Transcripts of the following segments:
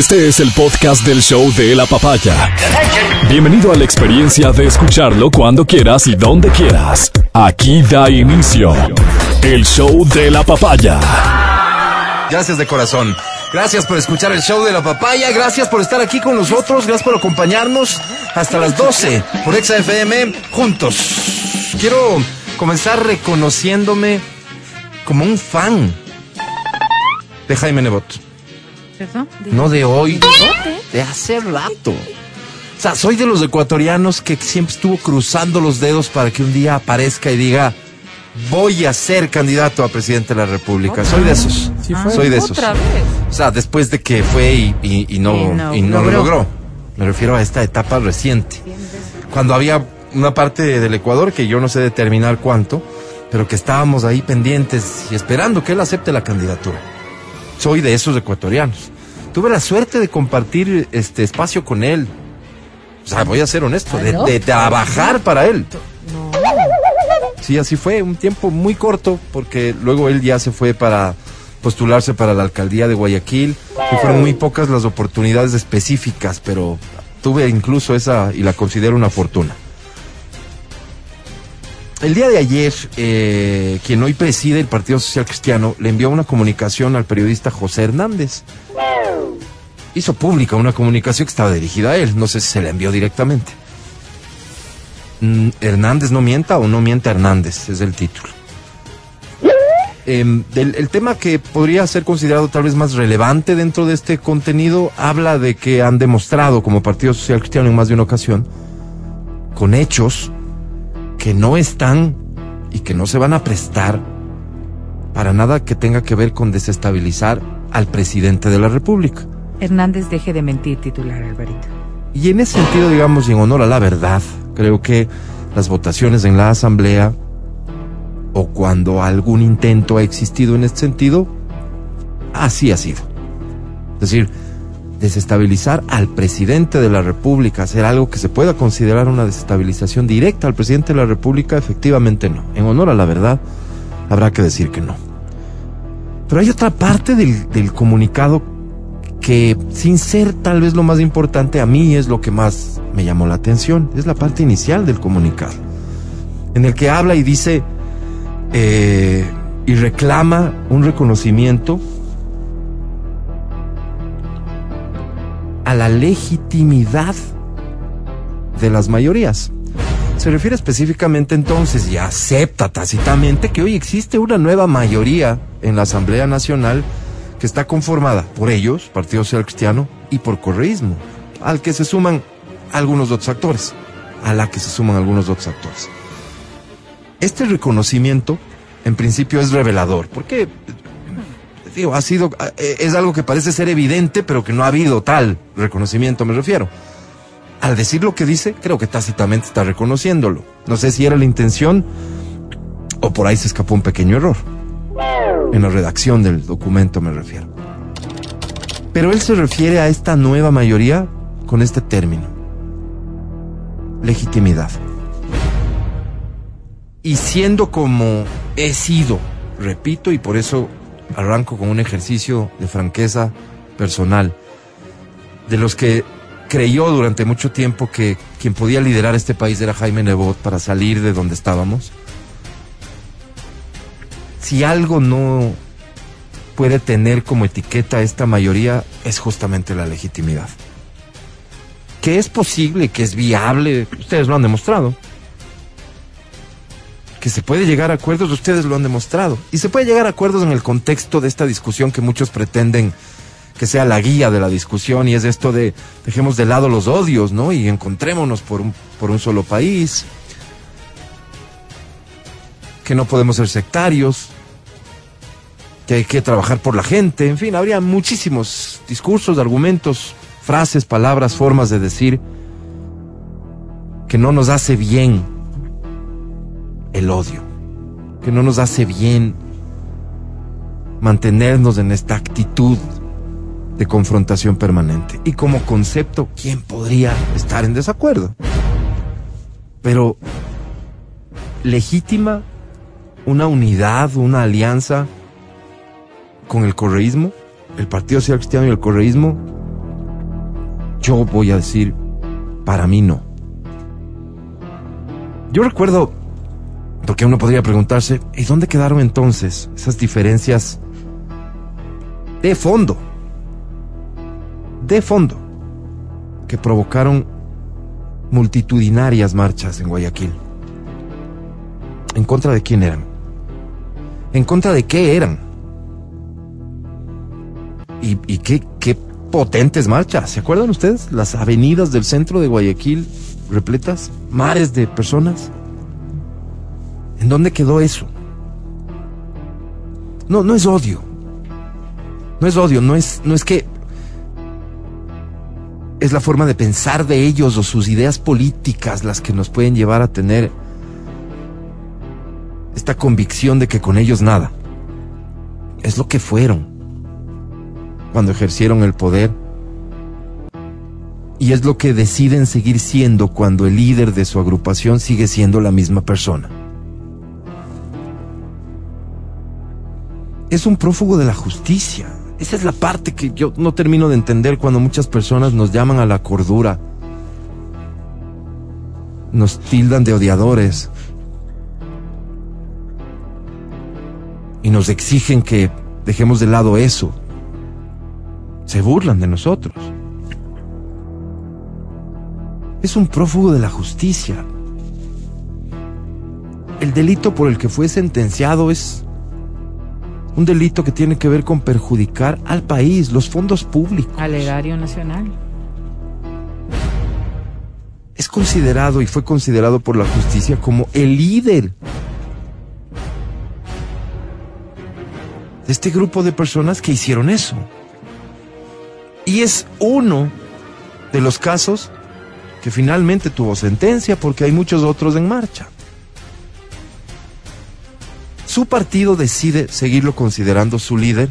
Este es el podcast del show de la papaya. Bienvenido a la experiencia de escucharlo cuando quieras y donde quieras. Aquí da inicio el show de la papaya. Gracias de corazón. Gracias por escuchar el show de la papaya. Gracias por estar aquí con nosotros. Gracias por acompañarnos hasta las 12 por FM juntos. Quiero comenzar reconociéndome como un fan de Jaime Nebot. ¿Eso? No de hoy, de hace rato. O sea, soy de los ecuatorianos que siempre estuvo cruzando los dedos para que un día aparezca y diga, voy a ser candidato a presidente de la República. Soy de esos. Soy de esos. Otra vez. O sea, después de que fue y, y- y no, Y no y no lo logró. logró. Me refiero a esta etapa reciente. Cuando había una parte del Ecuador que yo no sé determinar cuánto, pero que estábamos ahí pendientes y esperando que él acepte la candidatura. Soy de esos ecuatorianos. Tuve la suerte de compartir este espacio con él. O sea, voy a ser honesto, de, de trabajar para él. Sí, así fue, un tiempo muy corto, porque luego él ya se fue para postularse para la alcaldía de Guayaquil y fueron muy pocas las oportunidades específicas, pero tuve incluso esa y la considero una fortuna. El día de ayer, eh, quien hoy preside el Partido Social Cristiano le envió una comunicación al periodista José Hernández. Hizo pública una comunicación que estaba dirigida a él, no sé si se la envió directamente. Mm, Hernández no mienta o no mienta Hernández, es el título. Em, del- el tema que podría ser considerado tal vez más relevante dentro de este contenido habla de que han demostrado como Partido Social Cristiano en más de una ocasión, con hechos, que no están y que no se van a prestar para nada que tenga que ver con desestabilizar al presidente de la República. Hernández deje de mentir, titular Alvarito. Y en ese sentido, digamos, y en honor a la verdad, creo que las votaciones en la Asamblea, o cuando algún intento ha existido en este sentido, así ha sido. Es decir, desestabilizar al presidente de la República, hacer algo que se pueda considerar una desestabilización directa al presidente de la República, efectivamente no. En honor a la verdad, habrá que decir que no. Pero hay otra parte del, comunicado que sin ser tal vez lo más importante, a mí es lo que más me llamó la atención. Es la parte inicial del comunicado, en el que habla y dice eh, y reclama un reconocimiento a la legitimidad de las mayorías. Se refiere específicamente entonces y acepta tácitamente que hoy existe una nueva mayoría en la Asamblea Nacional que está conformada por ellos, Partido Social Cristiano, y por correísmo, al que se suman algunos otros actores, a la que se suman algunos otros actores. Este reconocimiento, en principio, es revelador, porque ha sido, eh, es algo que parece ser evidente, pero que no ha habido tal reconocimiento, me refiero. Al decir lo que dice, creo que tácitamente está reconociéndolo. No sé si era la intención o por ahí se escapó un pequeño error. En la redacción del documento me refiero. Pero él se refiere a esta nueva mayoría con este término. Legitimidad. Y siendo como he sido, repito, y por eso arranco con un ejercicio de franqueza personal, de los que creyó durante mucho tiempo que quien podía liderar este país era Jaime Nebot para salir de donde estábamos. Si algo no puede tener como etiqueta esta mayoría es justamente la legitimidad. Que es posible, que es viable, ustedes lo han demostrado. Que se puede llegar a acuerdos, ustedes lo han demostrado. Y se puede llegar a acuerdos en el contexto de esta discusión que muchos pretenden que sea la guía de la discusión y es esto de dejemos de lado los odios, ¿no? Y encontrémonos por un, por un solo país. Que no podemos ser sectarios. Que hay que trabajar por la gente. En fin, habría muchísimos discursos, argumentos, frases, palabras, formas de decir que no nos hace bien el odio. Que no nos hace bien mantenernos en esta actitud de confrontación permanente. Y como concepto, ¿quién podría estar en desacuerdo? Pero legítima una unidad, una alianza con el correísmo, el Partido Social Cristiano y el correísmo, Yo voy a decir, para mí no. Yo recuerdo, porque uno podría preguntarse, ¿y dónde quedaron entonces esas diferencias de fondo? De fondo, que provocaron multitudinarias marchas en Guayaquil. ¿En contra de quién eran? ¿En contra de qué eran? ¿Y, y qué, qué potentes marchas? ¿Se acuerdan ustedes? Las avenidas del centro de Guayaquil repletas, mares de personas. ¿En dónde quedó eso? No, no es odio. No es odio, no es, no es que es la forma de pensar de ellos o sus ideas políticas las que nos pueden llevar a tener esta convicción de que con ellos nada. Es lo que fueron cuando ejercieron el poder. Y es lo que deciden seguir siendo cuando el líder de su agrupación sigue siendo la misma persona. Es un prófugo de la justicia. Esa es la parte que yo no termino de entender cuando muchas personas nos llaman a la cordura. Nos tildan de odiadores. Y nos exigen que dejemos de lado eso. Se burlan de nosotros. Es un prófugo de la justicia. El delito por el que fue sentenciado es un delito que tiene que ver con perjudicar al país, los fondos públicos. Al erario nacional. Es considerado y fue considerado por la justicia como el líder de este grupo de personas que hicieron eso. Y es uno de los casos que finalmente tuvo sentencia porque hay muchos otros en marcha. Su partido decide seguirlo considerando su líder.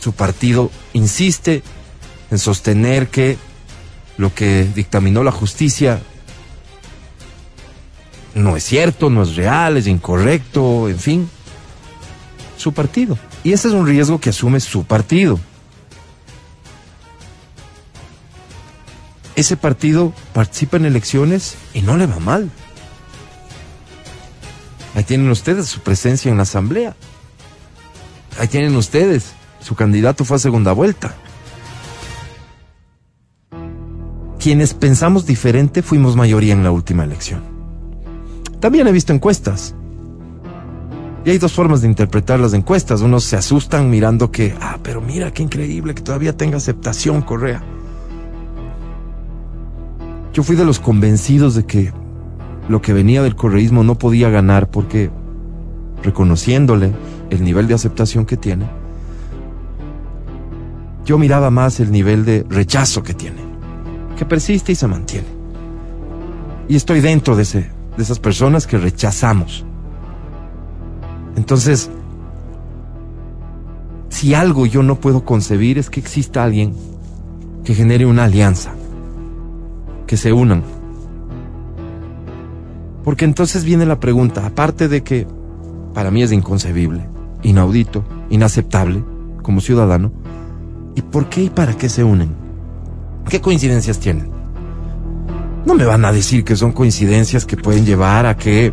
Su partido insiste en sostener que lo que dictaminó la justicia no es cierto, no es real, es incorrecto, en fin. Su partido. Y ese es un riesgo que asume su partido. Ese partido participa en elecciones y no le va mal. Ahí tienen ustedes su presencia en la asamblea. Ahí tienen ustedes. Su candidato fue a segunda vuelta. Quienes pensamos diferente fuimos mayoría en la última elección. También he visto encuestas. Y hay dos formas de interpretar las encuestas. Unos se asustan mirando que, ah, pero mira qué increíble que todavía tenga aceptación Correa. Yo fui de los convencidos de que lo que venía del correísmo no podía ganar porque, reconociéndole el nivel de aceptación que tiene, yo miraba más el nivel de rechazo que tiene, que persiste y se mantiene. Y estoy dentro de, ese, de esas personas que rechazamos. Entonces, si algo yo no puedo concebir es que exista alguien que genere una alianza, que se unan porque entonces viene la pregunta, aparte de que para mí es inconcebible, inaudito, inaceptable como ciudadano, ¿y por qué y para qué se unen? ¿Qué coincidencias tienen? No me van a decir que son coincidencias que pueden llevar a que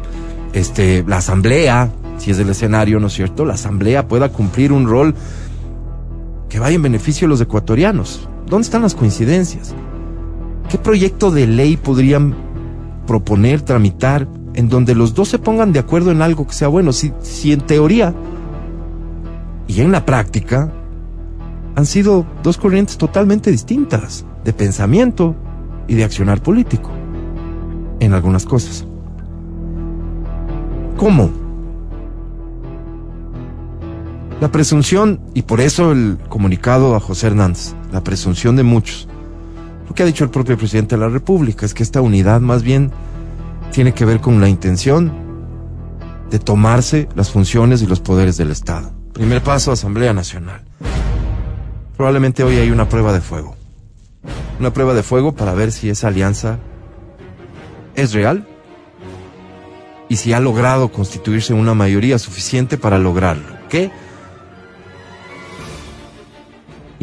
este, la asamblea, si es el escenario, ¿no es cierto? La asamblea pueda cumplir un rol que vaya en beneficio de los ecuatorianos. ¿Dónde están las coincidencias? ¿Qué proyecto de ley podrían proponer, tramitar, en donde los dos se pongan de acuerdo en algo que sea bueno. Si, si en teoría y en la práctica han sido dos corrientes totalmente distintas de pensamiento y de accionar político en algunas cosas. ¿Cómo? La presunción, y por eso el comunicado a José Hernández, la presunción de muchos, lo que ha dicho el propio presidente de la República es que esta unidad más bien tiene que ver con la intención de tomarse las funciones y los poderes del Estado. Primer paso, Asamblea Nacional. Probablemente hoy hay una prueba de fuego. Una prueba de fuego para ver si esa alianza es real y si ha logrado constituirse una mayoría suficiente para lograrlo. ¿Qué?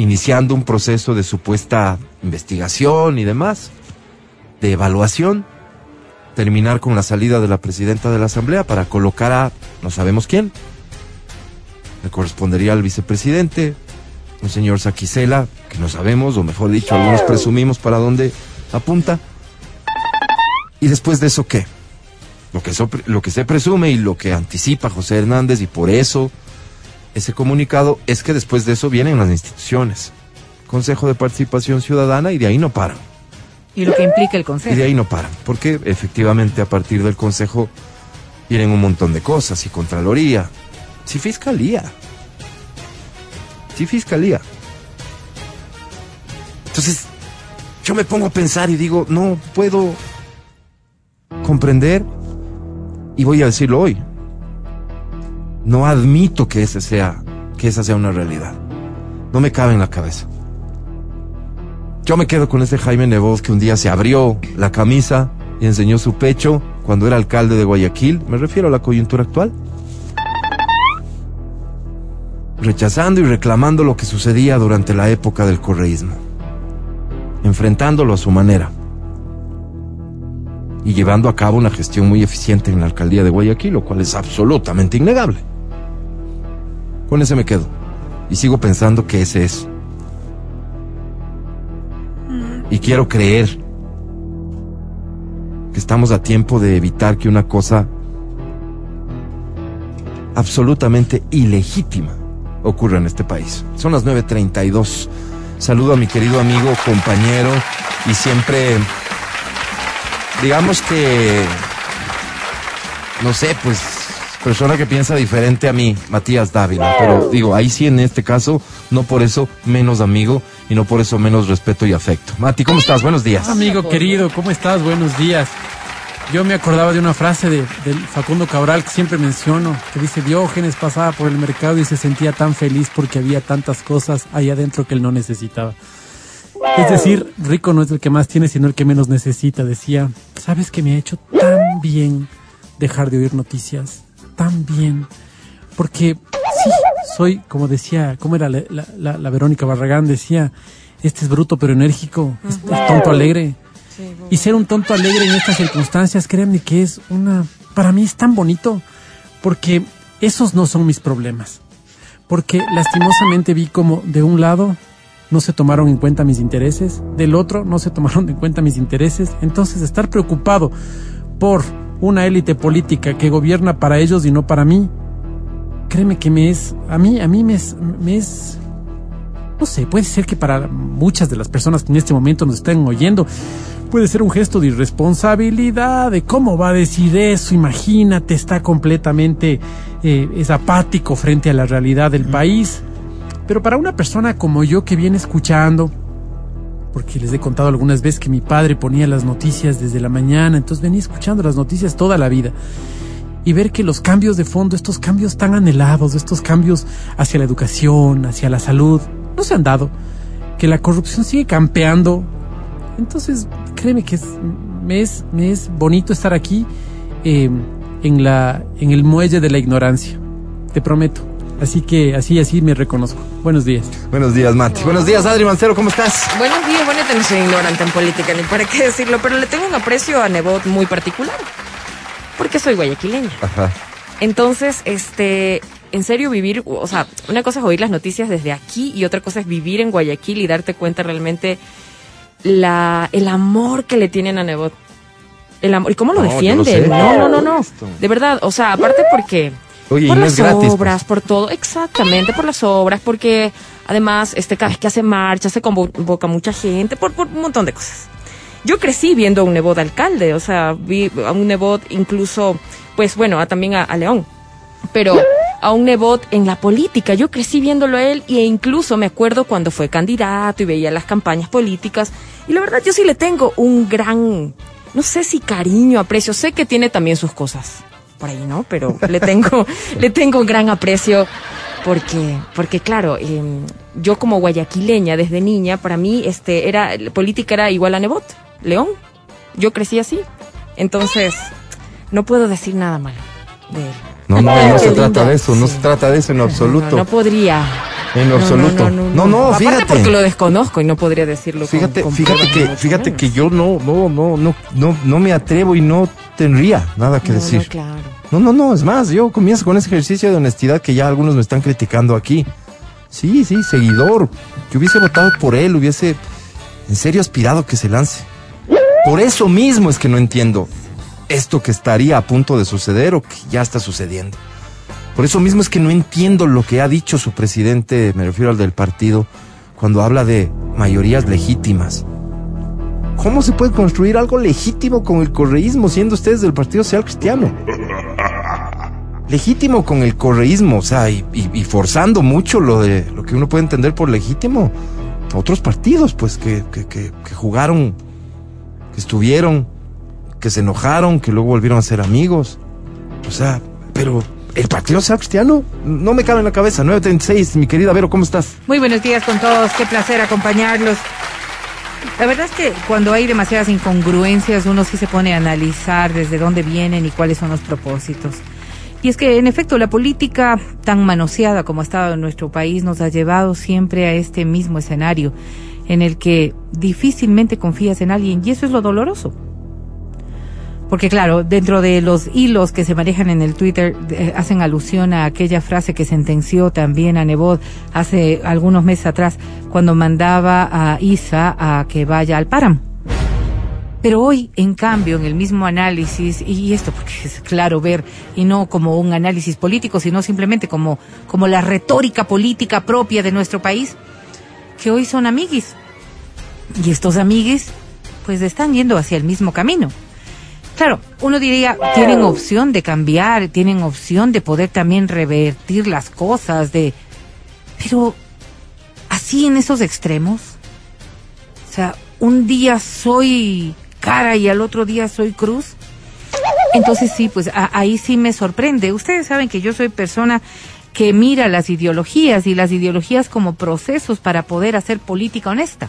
iniciando un proceso de supuesta investigación y demás, de evaluación, terminar con la salida de la presidenta de la Asamblea para colocar a no sabemos quién. Le correspondería al vicepresidente, un señor Saquicela, que no sabemos, o mejor dicho, algunos presumimos para dónde apunta. Y después de eso, ¿qué? Lo que, lo que se presume y lo que anticipa José Hernández, y por eso ese comunicado es que después de eso vienen las instituciones. Consejo de Participación Ciudadana y de ahí no paran. Y lo que implica el Y de consejo. ahí no paran. Porque efectivamente a partir del Consejo vienen un montón de cosas. Y Contraloría. Sí, Fiscalía. Sí, Fiscalía. Entonces, yo me pongo a pensar y digo, no puedo comprender. Y voy a decirlo hoy. No admito que ese sea, que esa sea una realidad. No me cabe en la cabeza. Yo me quedo con ese Jaime Nebot que un día se abrió la camisa y enseñó su pecho cuando era alcalde de Guayaquil. Me refiero a la coyuntura actual. Rechazando y reclamando lo que sucedía durante la época del correísmo. Enfrentándolo a su manera. Y llevando a cabo una gestión muy eficiente en la alcaldía de Guayaquil, lo cual es absolutamente innegable. Con ese me quedo. Y sigo pensando que ese es y quiero creer que estamos a tiempo de evitar que una cosa absolutamente ilegítima ocurra en este país. Son las 9.32. Saludo a mi querido amigo, compañero y siempre, digamos que, no sé, pues persona que piensa diferente a mí, Matías Dávila. Pero digo, ahí sí en este caso, no por eso menos amigo y no por eso menos respeto y afecto. Mati, ¿cómo estás? Buenos días. Amigo querido, ¿cómo estás? Buenos días. Yo me acordaba de una frase de, Facundo Cabral que siempre menciono, que dice, Diógenes pasaba por el mercado y se sentía tan feliz porque había tantas cosas ahí adentro que él no necesitaba. Es decir, rico no es el que más tiene, sino el que menos necesita. Decía, ¿sabes que me ha hecho tan bien dejar de oír noticias? Tan bien. Porque soy, como decía, ¿cómo era la, la- la- la Verónica Barragán? Decía, este es bruto pero enérgico, es, es tonto alegre. Y ser un tonto alegre en estas circunstancias, créanme que es una, para mí es tan bonito, porque esos no son mis problemas. Porque lastimosamente vi como de un lado no se tomaron en cuenta mis intereses, del otro no se tomaron en cuenta mis intereses. Entonces estar preocupado por una élite política que gobierna para ellos y no para mí, créeme que me es, a mí, a mí me es, me es, no sé, puede ser que para muchas de las personas que en este momento nos estén oyendo, puede ser un gesto de irresponsabilidad, de cómo va a decir eso, imagínate, está completamente, eh, es apático frente a la realidad del país. Pero para una persona como yo que viene escuchando, porque les he contado algunas veces que mi padre ponía las noticias desde la mañana, entonces venía escuchando las noticias toda la vida. Y ver que los cambios de fondo, estos cambios tan anhelados, estos cambios hacia la educación, hacia la salud, no se han dado. Que la corrupción sigue campeando. Entonces, créeme que es, me, es, me es bonito estar aquí eh, en, la, en el muelle de la ignorancia. Te prometo. Así que así, así me reconozco. Buenos días. Buenos días, Mati. Buenos días, Adri Mancero, ¿cómo estás? Buenos días, bueno, no soy ignorante en política, ni para qué decirlo, pero le tengo un aprecio a Nebot muy particular. Porque soy guayaquileña. Ajá. Entonces, este, en serio vivir, o sea, una cosa es oír las noticias desde aquí y otra cosa es vivir en Guayaquil y darte cuenta realmente la, el amor que le tienen a Nebot. El amor, y cómo lo No, defienden. no, no, no, no. De verdad, o sea, aparte porque Oye, por las pues. obras, por todo, exactamente, por las obras, porque además, este, cada vez que hace marcha se convoca mucha gente, por, por un montón de cosas. Yo crecí viendo a un Nebot alcalde, o sea, vi a un Nebot incluso, pues bueno, a, también a, a León, pero a un Nebot en la política. Yo crecí viéndolo a él e incluso me acuerdo cuando fue candidato y veía las campañas políticas. Y la verdad, yo sí le tengo un gran, no sé si cariño, aprecio. Sé que tiene también sus cosas por ahí, ¿no? Pero le tengo, le tengo un gran aprecio porque, porque claro, eh, yo como guayaquileña desde niña, para mí, este, era, política era igual a Nebot, León. Yo crecí así. Entonces, no puedo decir nada malo de él. No, no, no se trata de eso, no Sí. se trata de eso en absoluto. No, no podría. En absoluto. No, no, Aparte fíjate. porque lo desconozco y no podría decirlo. Fíjate, con fíjate que, fíjate que yo no, no, no, no, no, no me atrevo y no tendría nada que No, no, decir. claro. No, no, no, es más, yo comienzo con ese ejercicio de honestidad que ya algunos me están criticando aquí. Sí, sí, seguidor. Que hubiese votado por él, hubiese en serio aspirado que se lance. Por eso mismo es que no entiendo esto que estaría a punto de suceder o que ya está sucediendo. Por eso mismo es que no entiendo lo que ha dicho su presidente, me refiero al del partido, cuando habla de mayorías legítimas. ¿Cómo se puede construir algo legítimo con el correísmo siendo ustedes del Partido Social Cristiano? Legítimo con el correísmo, o sea, y, forzando mucho lo de lo que uno puede entender por legítimo. Otros partidos, pues, que, que, jugaron, estuvieron, que se enojaron, que luego volvieron a ser amigos. O sea, pero el Partido Social Cristiano no me cabe en la cabeza. 936, mi querida Vero, ¿cómo estás? Muy buenos días con todos, qué placer acompañarlos. La verdad es que cuando hay demasiadas incongruencias uno sí se pone a analizar desde dónde vienen y cuáles son los propósitos. Y es que en efecto la política tan manoseada como ha estado en nuestro país nos ha llevado siempre a este mismo escenario en el que difícilmente confías en alguien y eso es lo doloroso. Porque claro, dentro de los hilos que se manejan en el Twitter eh, hacen alusión a aquella frase que sentenció también a Nebot hace algunos meses atrás cuando mandaba a Isa a que vaya al páramo. Pero hoy, en cambio, en el mismo análisis, y esto porque es claro ver, y no como un análisis político, sino simplemente como, como la retórica política propia de nuestro país, que hoy son amiguis. Y estos amiguis, pues están yendo hacia el mismo camino. Claro, uno diría, tienen opción de cambiar, tienen opción de poder también revertir las cosas, de... Pero, así en esos extremos. O sea, un día soy cara y al otro día soy cruz. Entonces sí, pues a- ahí sí me sorprende. Ustedes saben que yo soy persona que mira las ideologías y las ideologías como procesos para poder hacer política honesta.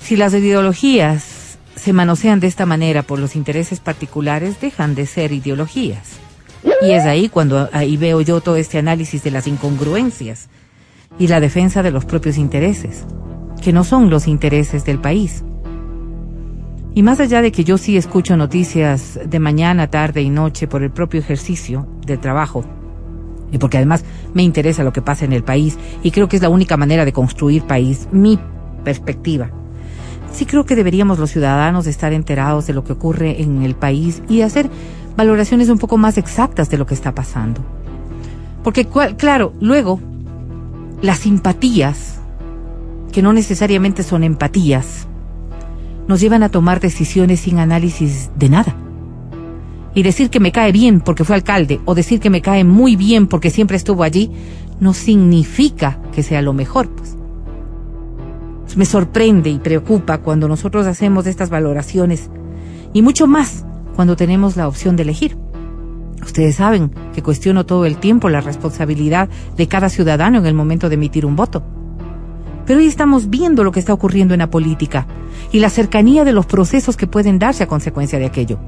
Si las ideologías se manosean de esta manera por los intereses particulares, dejan de ser ideologías. Y es ahí cuando ahí veo yo todo este análisis de las incongruencias y la defensa de los propios intereses, que no son los intereses del país. Y más allá de que yo sí escucho noticias de mañana, tarde y noche por el propio ejercicio del trabajo, y porque además me interesa lo que pasa en el país, y creo que es la única manera de construir país, mi perspectiva. Sí creo que deberíamos los ciudadanos estar enterados de lo que ocurre en el país y hacer valoraciones un poco más exactas de lo que está pasando. Porque, claro, luego, las simpatías, que no necesariamente son empatías, nos llevan a tomar decisiones sin análisis de nada. Y decir que me cae bien porque fue alcalde o decir que me cae muy bien porque siempre estuvo allí, no significa que sea lo mejor, pues. Me sorprende y preocupa cuando nosotros hacemos estas valoraciones y mucho más cuando tenemos la opción de elegir. Ustedes saben que cuestiono todo el tiempo la responsabilidad de cada ciudadano en el momento de emitir un voto. Pero hoy estamos viendo lo que está ocurriendo en la política y la cercanía de los procesos que pueden darse a consecuencia de aquello.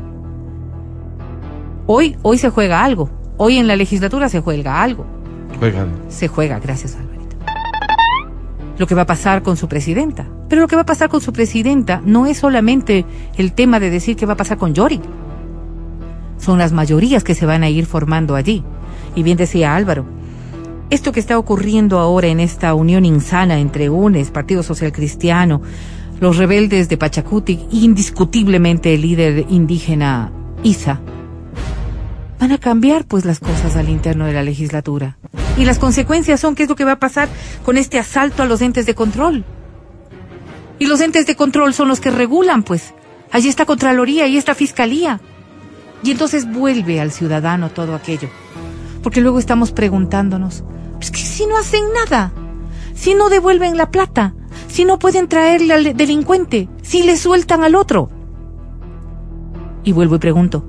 Hoy, hoy se juega algo. Hoy en la legislatura se juega algo. Juegan. Se juega, gracias Alvarito. Lo que va a pasar con su presidenta. Pero lo que va a pasar con su presidenta no es solamente el tema de decir qué va a pasar con Yorick. Son las mayorías que se van a ir formando allí. Y bien decía Álvaro, esto que está ocurriendo ahora en esta unión insana entre UNES, Partido Social Cristiano, los rebeldes de Pachacuti, indiscutiblemente el líder indígena Isa, van a cambiar pues las cosas al interno de la legislatura. Y las consecuencias son qué es lo que va a pasar con este asalto a los entes de control. Y los entes de control son los que regulan, pues. Allí está Contraloría y está Fiscalía. Y entonces vuelve al ciudadano todo aquello. Porque luego estamos preguntándonos, es que si no hacen nada, si no devuelven la plata, si no pueden traerle al delincuente, si le sueltan al otro. Y vuelvo y pregunto,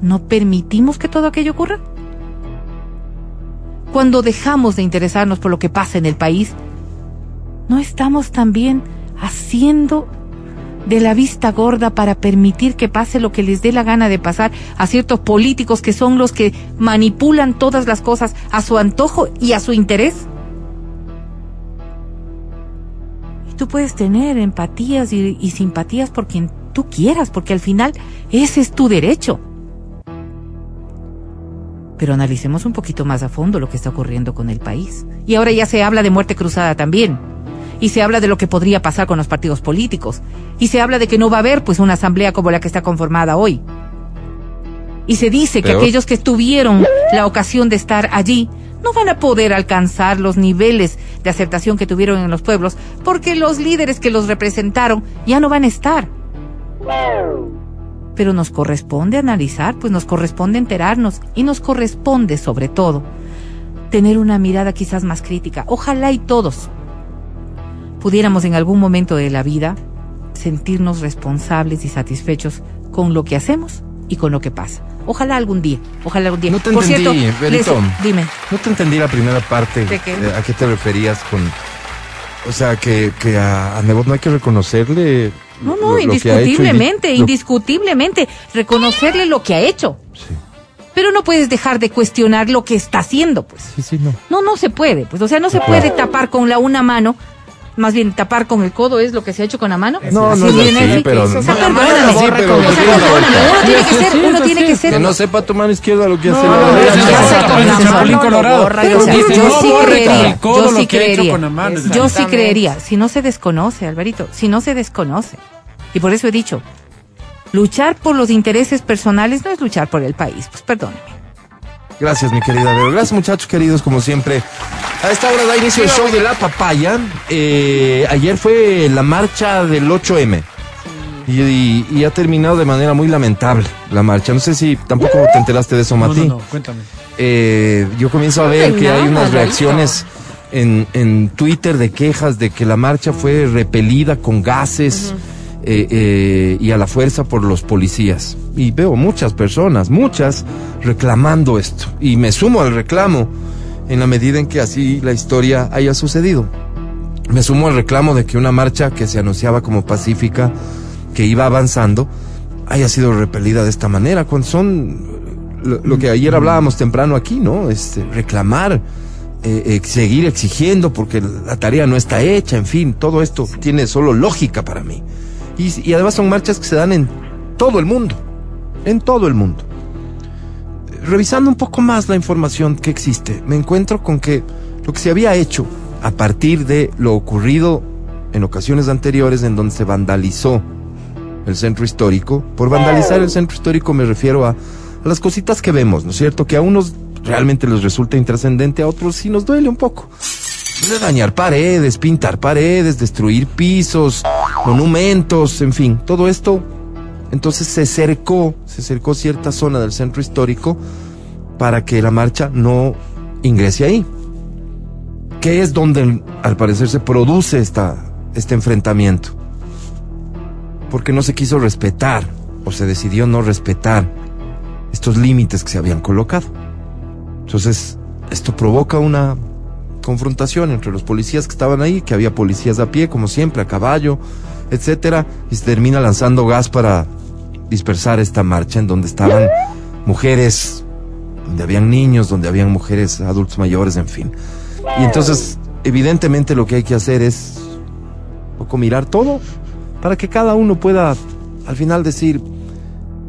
¿no permitimos que todo aquello ocurra? Cuando dejamos de interesarnos por lo que pasa en el país, ¿no estamos también haciendo de la vista gorda para permitir que pase lo que les dé la gana de pasar a ciertos políticos que son los que manipulan todas las cosas a su antojo y a su interés? Y tú puedes tener empatías y, y simpatías por quien tú quieras, porque al final ese es tu derecho. Pero analicemos un poquito más a fondo lo que está ocurriendo con el país. Y ahora ya se habla de muerte cruzada también. Y se habla de lo que podría pasar con los partidos políticos. Y se habla de que no va a haber pues una asamblea como la que está conformada hoy. Y se dice que aquellos que tuvieron la ocasión de estar allí no van a poder alcanzar los niveles de aceptación que tuvieron en los pueblos porque los líderes que los representaron ya no van a estar. Pero nos corresponde analizar, pues nos corresponde enterarnos y nos corresponde sobre todo tener una mirada quizás más crítica. Ojalá y todos pudiéramos en algún momento de la vida sentirnos responsables y satisfechos con lo que hacemos y con lo que pasa. Ojalá algún día, ojalá algún día. No te Por entendí, cierto, Berito. les- dime. No te entendí la primera parte. ¿De qué? ¿A qué te referías con.? O sea, que, que a, a Nebot no hay que reconocerle. No, no, lo y indiscutiblemente, indiscutiblemente, reconocerle lo que ha hecho. Sí, Pero no puedes dejar de cuestionar lo que está haciendo, pues. sí, sí, no. No, no se puede, pues, o sea, no se puede tapar con la una mano, más bien tapar con el codo es lo que se ha hecho con la mano. No, no viene así, así. pero- O sea, no, perdóname, sí, pero o sea, perdóname, uno tiene que ser, Sí, uno sí, tiene sí. que ser. Que no sepa tu mano izquierda lo que hace No, la no, derecha. no, no, yo, no sí creería, yo sí creería, yo sí creería, si no se desconoce, Alvarito, si no se desconoce. Y por eso he dicho, luchar por los intereses personales no es luchar por el país, pues perdóneme. Gracias, mi querida Vero. Gracias, muchachos queridos, como siempre. A esta hora da inicio el show de la papaya. Eh, ayer fue la marcha del 8M. Y, y- y ha terminado de manera muy lamentable la marcha. No sé si tampoco te enteraste de eso, No, Mati. no, no, cuéntame. Eh, yo comienzo a ver que hay unas reacciones en, en Twitter de quejas de que la marcha fue repelida con gases eh, eh, y a la fuerza por los policías. Y veo muchas personas, muchas, reclamando esto. Y me sumo al reclamo en la medida en que así la historia haya sucedido. Me sumo al reclamo de que una marcha que se anunciaba como pacífica, que iba avanzando, haya sido repelida de esta manera, cuando son lo, lo que ayer hablábamos temprano aquí, ¿no? Este, reclamar, eh, eh, seguir exigiendo porque la tarea no está hecha, en fin, todo esto tiene solo lógica para mí. Y, además son marchas que se dan en todo el mundo, en todo el mundo. Revisando un poco más la información que existe, me encuentro con que lo que se había hecho a partir de lo ocurrido en ocasiones anteriores en donde se vandalizó el centro histórico. Por vandalizar el centro histórico me refiero a, a las cositas que vemos, ¿no es cierto? Que a unos realmente les resulta intrascendente, a otros sí nos duele un poco. De dañar paredes, pintar paredes, destruir pisos, monumentos, en fin, todo esto. Entonces se cercó, se cercó cierta zona del centro histórico para que la marcha no ingrese ahí. Que es donde al parecer se produce esta, este enfrentamiento porque no se quiso respetar o se decidió no respetar estos límites que se habían colocado. Entonces, esto provoca una confrontación entre los policías que estaban ahí, que había policías a pie, como siempre, a caballo, etcétera, y se termina lanzando gas para dispersar esta marcha en donde estaban mujeres, donde habían niños, donde habían mujeres, adultos mayores, en fin. Y entonces, evidentemente lo que hay que hacer es un poco mirar todo para que cada uno pueda al final decir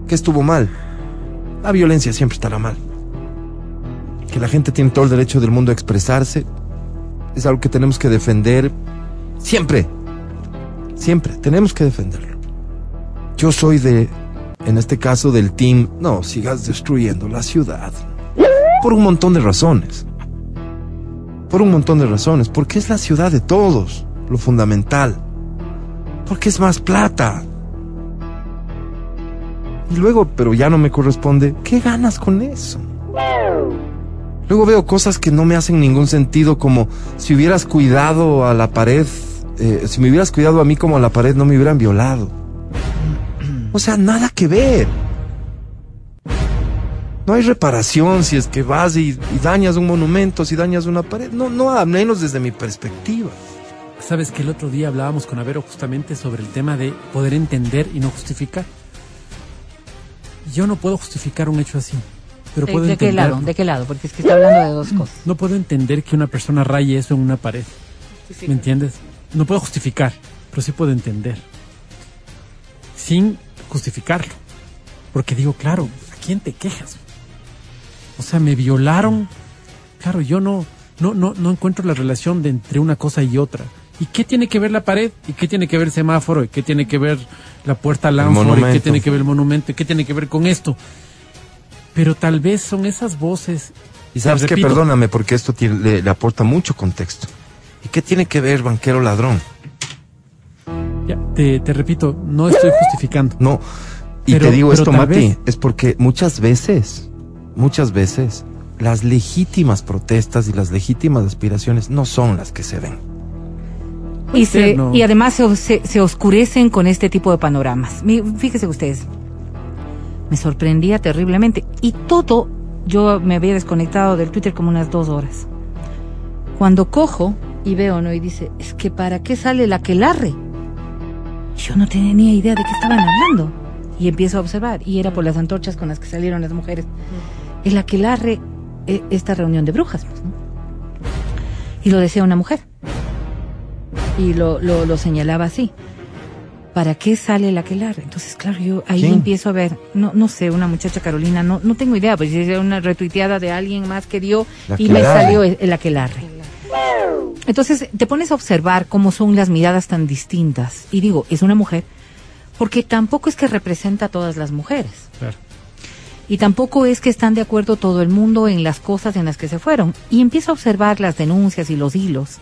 que estuvo mal. La violencia siempre estará mal. Que la gente tiene todo el derecho del mundo a expresarse es algo que tenemos que defender siempre. Siempre tenemos que defenderlo. Yo soy de, en este caso, del team, no, sigas destruyendo la ciudad. Por un montón de razones. Por un montón de razones. Porque es la ciudad de todos, lo fundamental porque es más plata. Y luego, pero ya no me corresponde, ¿qué ganas con eso? Luego veo cosas que no me hacen ningún sentido, como si hubieras cuidado a la pared, eh, si me hubieras cuidado a mí como a la pared, no me hubieran violado. O sea, nada que ver. No hay reparación si es que vas y, y dañas un monumento, si dañas una pared. No, no, al menos desde mi perspectiva. Sabes que el otro día hablábamos con Avero justamente sobre el tema de poder entender y no justificar. Yo no puedo justificar un hecho así, pero ¿De, puedo de qué lado? ¿De qué lado? Porque es que está hablando de dos cosas. No puedo entender que una persona raye eso en una pared. ¿Me entiendes? No puedo justificar, pero sí puedo entender. Sin justificarlo. Porque digo, claro, ¿a quién te quejas? O sea, me violaron. Claro, yo no, no, no, no encuentro la relación de entre una cosa y otra. ¿Y qué tiene que ver la pared? ¿Y qué tiene que ver el semáforo? ¿Y qué tiene que ver la puerta al ánfora? ¿Y qué tiene que ver el monumento? ¿Y qué tiene que ver con esto? Pero tal vez son esas voces. Y sabes que, perdóname, porque esto tiene- le, le aporta mucho contexto. ¿Y qué tiene que ver banquero ladrón? Ya, te, te repito, no estoy justificando. No. Y Pero- te digo esto, Mati, vez- es porque muchas veces, muchas veces, las legítimas protestas y las legítimas aspiraciones no son las que se ven. Y, ser, se, ¿no? y además se, se- se oscurecen con este tipo de panoramas. Fíjese ustedes, me sorprendía terriblemente. Y todo, yo me había desconectado del Twitter como unas dos horas. Cuando cojo y veo, ¿no? Y dice, es que ¿para qué sale la quelarre? Yo no tenía ni idea de qué estaban hablando. Y empiezo a observar, y era por las antorchas con las que salieron las mujeres. El aquelarre, eh, esta reunión de brujas, pues, ¿no? Y lo decía una mujer y lo, lo, lo señalaba así. ¿Para qué sale la aquelarre? Entonces, claro, yo ahí ¿Quién? empiezo a ver, no, no sé, una muchacha Carolina, no, no tengo idea, pues es una retuiteada de alguien más que dio La y me salió el, el aquelarre. Entonces, te pones a observar cómo son las miradas tan distintas. Y digo, es una mujer, porque tampoco es que representa a todas las mujeres. Claro. Y tampoco es que están de acuerdo todo el mundo en las cosas en las que se fueron. Y empiezo a observar las denuncias y los hilos.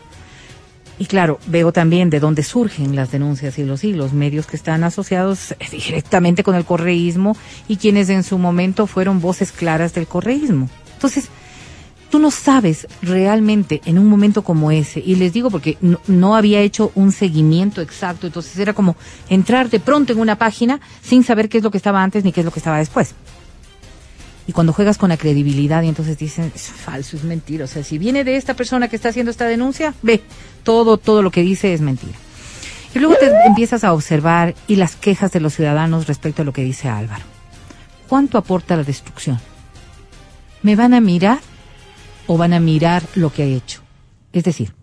Y claro, veo también de dónde surgen las denuncias y los hilos, medios que están asociados directamente con el correísmo y quienes en su momento fueron voces claras del correísmo. Entonces, tú no sabes realmente en un momento como ese, y les digo porque no, había hecho un seguimiento exacto, entonces era como entrar de pronto en una página sin saber qué es lo que estaba antes ni qué es lo que estaba después. Y cuando juegas con la credibilidad y entonces dicen, es falso, es mentira. O sea, si viene de esta persona que está haciendo esta denuncia, ve, todo, todo lo que dice es mentira. Y luego te empiezas a observar y las quejas de los ciudadanos respecto a lo que dice Álvaro. ¿Cuánto aporta la destrucción? ¿Me van a mirar o van a mirar lo que ha hecho? Es decir,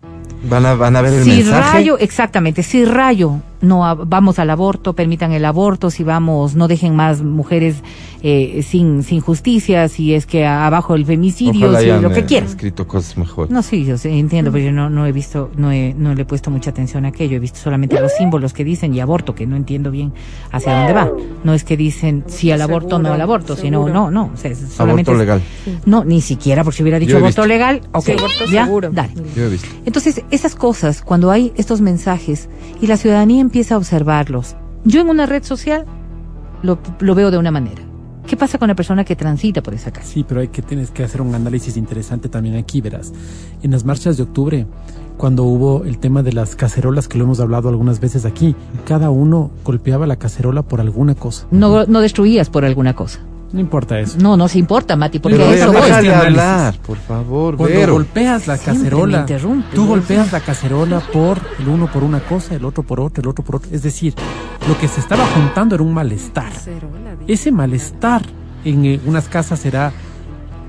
Van a, van a ver el si mensaje. rayo, exactamente, si rayo, no a- vamos al aborto, permitan el aborto, si vamos, no dejen más mujeres eh, sin, sin justicia, si es que abajo el femicidio, si lo que eh, quieran. escrito cosas mejores. No, sí, yo sé, entiendo, pero yo no, no he visto, no, he, no le he puesto mucha atención a aquello. He visto solamente los símbolos que dicen y aborto, que no entiendo bien hacia dónde va. No es que dicen sí al aborto, no al aborto, sino seguro. no, no. O sea, es solamente Aborto es- legal. No, ni siquiera, porque si hubiera dicho aborto visto. legal, ok, Sí, aborto ya, seguro. dale. Yo he visto. Entonces, esas cosas, cuando hay estos mensajes y la ciudadanía empieza a observarlos, yo en una red social lo, lo veo de una manera. ¿Qué pasa con la persona que transita por esa calle? Sí, pero hay que tienes que hacer un análisis interesante también aquí, verás. En las marchas de octubre, cuando hubo el tema de las cacerolas, que lo hemos hablado algunas veces aquí, cada uno golpeaba la cacerola por alguna cosa. No, no destruías por alguna cosa. No importa eso. No, no se importa, Mati, porque Pero eso voy. de hablar, por favor, Cuando Vero. golpeas la Siempre cacerola, interrumpe, tú golpeas la cacerola por el uno por una cosa, el otro por otra, el otro por otra. Es decir, lo que se estaba juntando era un malestar. Ese malestar en eh, unas casas era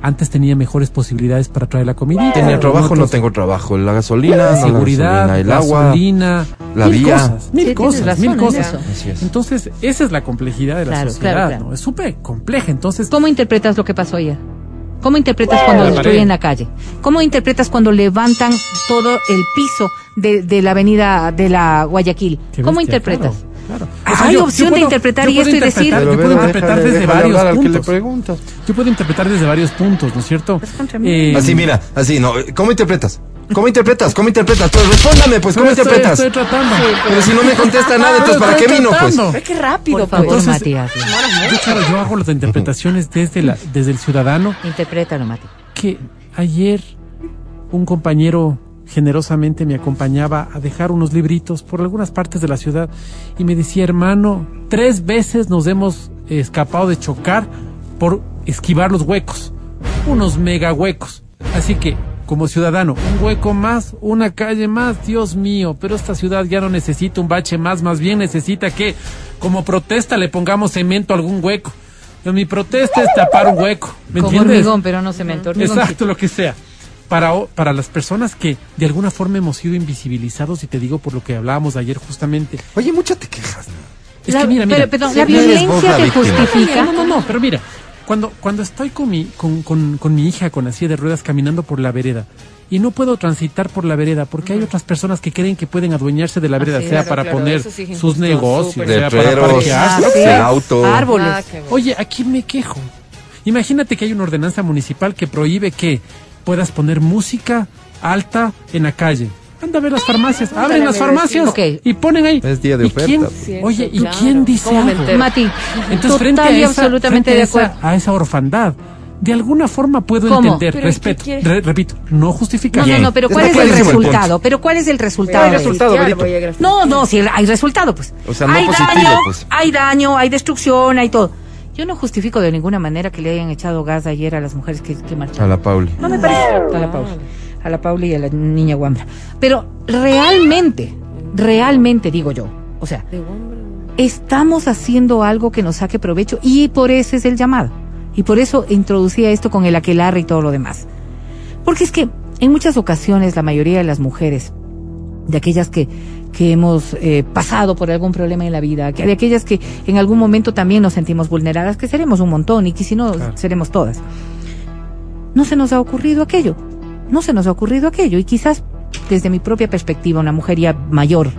antes tenía mejores posibilidades para traer la comida. Tenía trabajo, no tengo trabajo. La gasolina, no la seguridad, gasolina, el agua. gasolina, la mil vía. cosas, mil Sí, cosas, razón mil cosas. es. Entonces, esa es la complejidad de la Claro, sociedad, claro, claro. ¿no? Es súper compleja. Entonces, ¿Cómo interpretas lo que pasó ayer? ¿Cómo interpretas cuando La destruyen la calle? ¿Cómo interpretas cuando levantan todo el piso de, de la avenida de la Guayaquil? ¿Cómo bestia, interpretas? Claro. Hay opción de interpretar y esto y decir- Yo puedo interpretar déjale- desde déjale varios al que le puntos. preguntas. Yo puedo interpretar desde varios puntos, ¿no es cierto? mí. Eh, Así, mira, así, no. ¿Cómo interpretas? ¿Cómo interpretas? ¿Cómo interpretas? Pues respóndame, pues, ¿cómo estoy- interpretas? Estoy tratando. Pero si no me contesta nada, entonces ¿para qué vino, pues? Pero qué rápido, Por favor, pues. Entonces- hazlo. Yo, claro, yo hago las interpretaciones desde, la, desde el ciudadano Interprétalo, Mati. que ayer un compañero generosamente me acompañaba a dejar unos libritos por algunas partes de la ciudad y me decía, hermano, tres veces nos hemos escapado de chocar por esquivar los huecos, unos mega huecos. Así que como ciudadano, un hueco más, una calle más, Dios mío, pero esta ciudad ya no necesita un bache más, más bien necesita que como protesta le pongamos cemento a algún hueco. Pero mi protesta es tapar un hueco, ¿me Como entiendes? hormigón, pero no cemento. hormigón Exacto, lo que sea. Para, para las personas que de alguna forma hemos sido invisibilizados, y te digo por lo que hablábamos ayer justamente, Oye, mucho te quejas, ¿no? es La- que mira, mira. pero, perdón, la violencia te justifica. No, no, no, pero mira, cuando, cuando estoy con mi, con, con, con mi hija con la silla de ruedas caminando por la vereda y no puedo transitar por la vereda porque hay otras personas que creen que pueden adueñarse de la vereda, sí, sea claro, para claro, poner sí sus negocios, sea para parquear. Ah, sí. auto. Árboles. Ah, bueno. Oye, ¿a quién me quejo? Imagínate que hay una ordenanza municipal que prohíbe que puedas poner música alta en la calle. Anda a ver las farmacias, abren las farmacias y ponen ahí. Es día de ¿Y quién- oferta. Cierto, oye, ¿y claro. quién dice ¿Cómo me algo? Mati, Entonces, frente a y esa, absolutamente frente de a esa- acuerdo. a esa orfandad, de alguna forma puedo ¿Cómo? entender, Pero, respeto, repito, no justificar. No, no, no, pero ¿cuál es el resultado? Pero ¿cuál es el resultado? Hay. No, no, si hay resultado, pues. O sea, no hay positivo, daño, pues. hay daño, hay destrucción, hay todo. Yo no justifico de ninguna manera que le hayan echado gas ayer a las mujeres que, que A marcharon. la Pauli. No me parece. A la Pauli. A la Pauli y a la niña Guambra. Pero realmente, realmente digo yo, o sea, estamos haciendo algo que nos saque provecho y por eso es el llamado. Y por eso introducía esto con el aquelarre y todo lo demás. Porque es que en muchas ocasiones la mayoría de las mujeres, de aquellas que, que hemos eh, pasado por algún problema en la vida, que de aquellas que en algún momento también nos sentimos vulneradas, que seremos un montón y que si no, Claro. seremos todas. No se nos ha ocurrido aquello. No se nos ha ocurrido aquello. Y quizás desde mi propia perspectiva, una mujer ya mayor,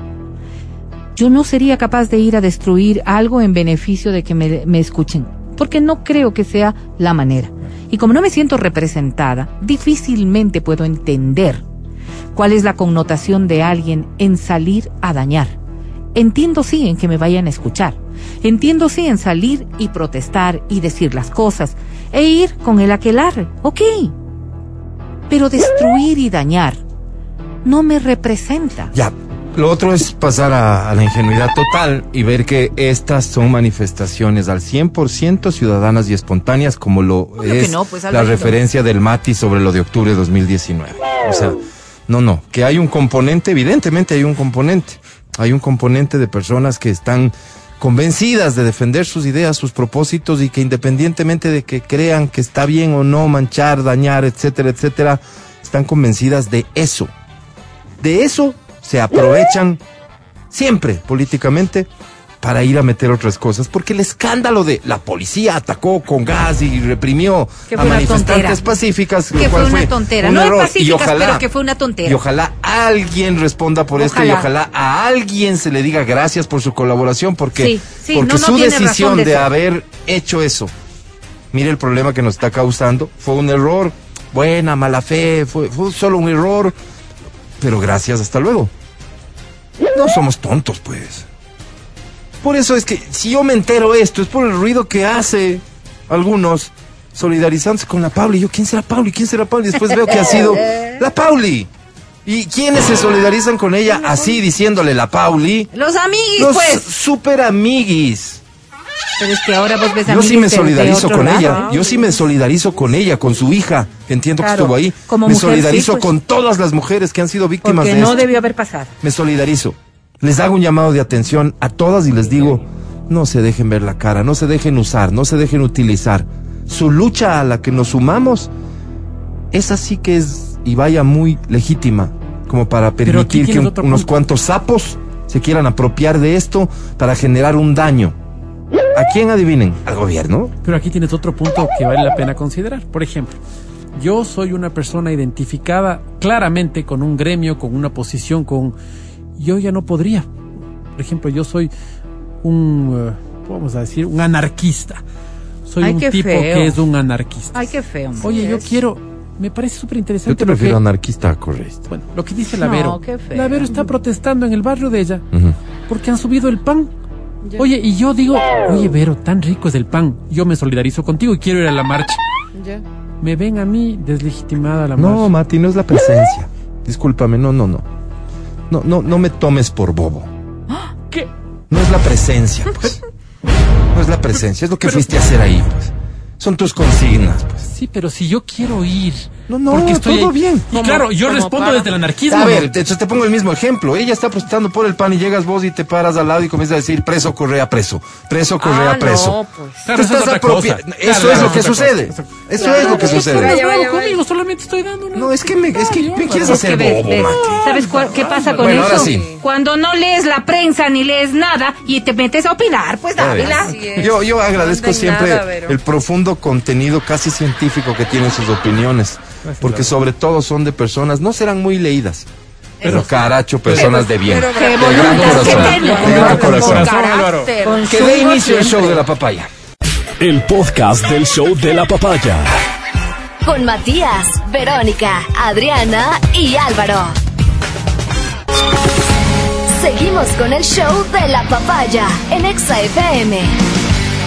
yo no sería capaz de ir a destruir algo en beneficio de que me, me escuchen, porque no creo que sea la manera. Y como no me siento representada, difícilmente puedo entender cuál es la connotación de alguien en salir a dañar. Entiendo sí en que me vayan a escuchar. Entiendo sí en salir y protestar y decir las cosas e ir con el aquelarre. Ok. Pero destruir y dañar no me representa. Ya, lo otro es pasar a, a la ingenuidad total y ver que estas son manifestaciones al 100% ciudadanas y espontáneas, como lo Obvio es no, pues, la referencia del Mati sobre lo de octubre de 2019. O sea, no, no, que hay un componente, evidentemente hay un componente. Hay un componente de personas que están convencidas de defender sus ideas, sus propósitos y que independientemente de que crean que está bien o no manchar, dañar, etcétera, etcétera, están convencidas de eso. De eso se aprovechan siempre políticamente para ir a meter otras cosas, porque el escándalo de la policía atacó con gas y reprimió Que a manifestantes pacíficas, Que fue una tontera. un No error. pacíficas, y ojalá, pero que fue una tontera. Y ojalá alguien responda por esto y Ojalá. a alguien se le diga gracias por su colaboración, porque, Sí, sí, porque no, no su decisión de haber hecho eso, mire el problema que nos está causando, fue un error, buena, mala fe, fue, fue solo un error, pero gracias, hasta luego. No somos tontos, pues. Por eso es que si yo me entero esto, es por el ruido que hace algunos solidarizándose con la Pauli. Yo, ¿quién será Pauli? ¿Quién será Pauli? Después veo que ha sido la Pauli. ¿Y quiénes se solidarizan con ella así diciéndole la Pauli? Los amiguis, Los pues. super amiguis. Pero es que ahora vos ves Yo amiguis sí me solidarizo con lado. ella. Yo sí me solidarizo con ella, con su hija, que entiendo Claro, que estuvo ahí. como me mujer, solidarizo sí, pues. con todas las mujeres que han sido víctimas Porque de no esto. debió haber pasado. Me solidarizo. Les hago un llamado de atención a todas y les digo, no se dejen ver la cara, no se dejen usar, no se dejen utilizar. Su lucha a la que nos sumamos, esa sí que es y vaya muy legítima, como para permitir que un- unos punto. cuantos sapos se quieran apropiar de esto para generar un daño. ¿A quién adivinen? Al gobierno. Pero aquí tienes otro punto que vale la pena considerar. Por ejemplo, yo soy una persona identificada claramente con un gremio, con una posición, con... Yo ya no podría. Por ejemplo, yo soy un, eh, vamos a decir, un anarquista. Soy Ay, un tipo feo. que es un anarquista. Ay, qué feo. man. Oye, yo quiero... Me parece súper Yo interesante te lo refiero a que... anarquista a correísta. Bueno, lo que dice No, Lavero. qué feo. Lavero está protestando en el barrio de ella porque han subido el pan. Oye, y yo digo, oye, Vero, tan rico es el pan. Yo me solidarizo contigo y quiero ir a la marcha. Ya. Me ven a mí deslegitimada la No, marcha. Mati, no es la presencia. Discúlpame, no, no, no. No, no, no me tomes por bobo. ¿Qué? No es la presencia, pues. No es la presencia, es lo que fuiste a hacer ahí, pues. Son tus consignas, pues. Sí, pero si yo quiero ir. No, no, porque estoy todo ahí- bien. Y Como- claro, yo respondo para- desde el anarquismo. A ver, entonces te pongo el mismo ejemplo. Ella está protestando por el pan y llegas vos y te paras al lado y comienzas a decir preso, correa, preso. Preso, correa, Ah, preso. no, pues. Claro, Te eso es estás otra apropia- cosa. Eso Claro, es claro, lo que sucede. Eso es lo que sucede. vaya, vaya, Conmigo, vaya. solamente estoy dando una. No, es que me, es que me quieres Es hacer bobo, ves. ¿Sabes cuál- qué pasa con Bueno, eso? ahora sí. Cuando no lees la prensa ni lees nada y te metes a opinar, pues. Dávila. Yo, yo agradezco siempre el profundo contenido casi científico que tienen sus opiniones, porque sobre todo son de personas, no serán muy leídas, pero caracho, personas de bien. pero- Qué de bonitas gran que corazón. corazón. Que dé inicio el show de la papaya. El podcast del show de la papaya. Con Matías, Verónica, Adriana y Álvaro. Seguimos con el show de la papaya en Exa FM.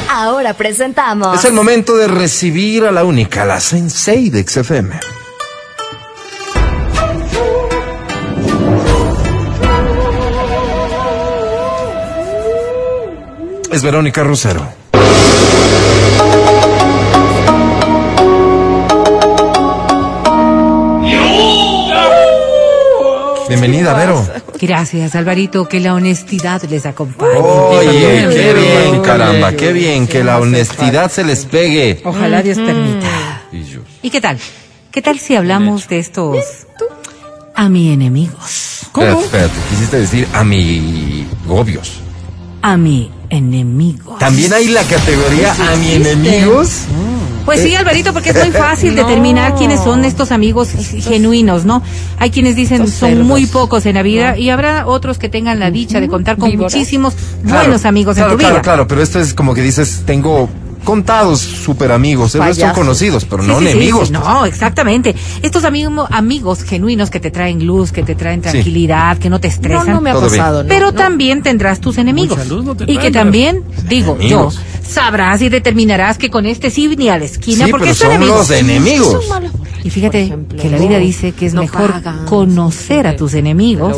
Ahora presentamos. Es el momento de recibir a la única, la sensei de XFM. Es Verónica Rosero. Bienvenida, Vero. Gracias, Alvarito, que la honestidad les acompañe. Oye, qué bien, caramba, qué bien, que la honestidad se les pegue. Ojalá Dios permita. Y yo- ¿Y qué tal? ¿Qué tal si hablamos de estos a mi enemigos? Espérate, espérate, quisiste decir amigobios. A mi enemigo. También hay la categoría a mi enemigos. Pues sí, Alvarito, porque es muy fácil No. determinar quiénes son estos amigos genuinos, ¿no? Hay quienes dicen son muy pocos en la vida y habrá otros que tengan la dicha de contar con Víboras. muchísimos Claro, buenos amigos claro, en tu vida. Claro, claro, pero esto es como que dices, tengo contados super amigos, el resto son conocidos, pero Sí, no sí, sí, enemigos. sí, no, exactamente. Estos amigos, amigos genuinos que te traen luz, que te traen tranquilidad, que no te No, estresan. no me ha Todo pasado. no, Pero no. también tendrás tus enemigos. Mucha luz no te y que también, digo enemigos. yo, sabrás y determinarás que con este sí ni a la esquina Sí, porque son enemigo. los enemigos. Son malos Y fíjate ejemplo, que la vida dice que es no mejor pagan. conocer a tus enemigos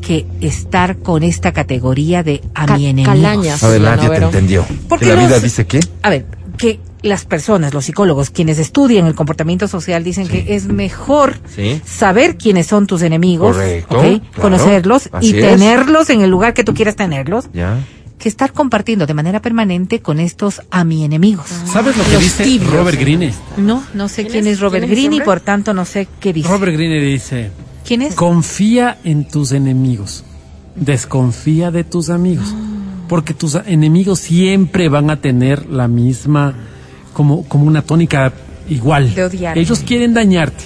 que estar con esta categoría de a Ca- mi enemigo. calañas. A ver, Sí, nadie no, te entendió. Porque ¿Que la vida dice qué? A ver, que las personas, los psicólogos, quienes estudian el comportamiento social, dicen que es mejor Sí. saber quiénes son tus enemigos, Correcto, ¿ok? claro, conocerlos y es. tenerlos en el lugar que tú quieras tenerlos, Ya. que estar compartiendo de manera permanente con estos a mi enemigos. ¿Sabes lo que Los dice tibios. Robert Greene? No, no sé ¿Quién quién es? Robert ¿Quién es ese Greene y por tanto no sé qué dice. Robert Greene dice, ¿Quién es? confía en tus enemigos, desconfía de tus amigos, Ah. Porque tus enemigos siempre van a tener la misma, como, como una tónica igual. De odiarte. Ellos quieren dañarte.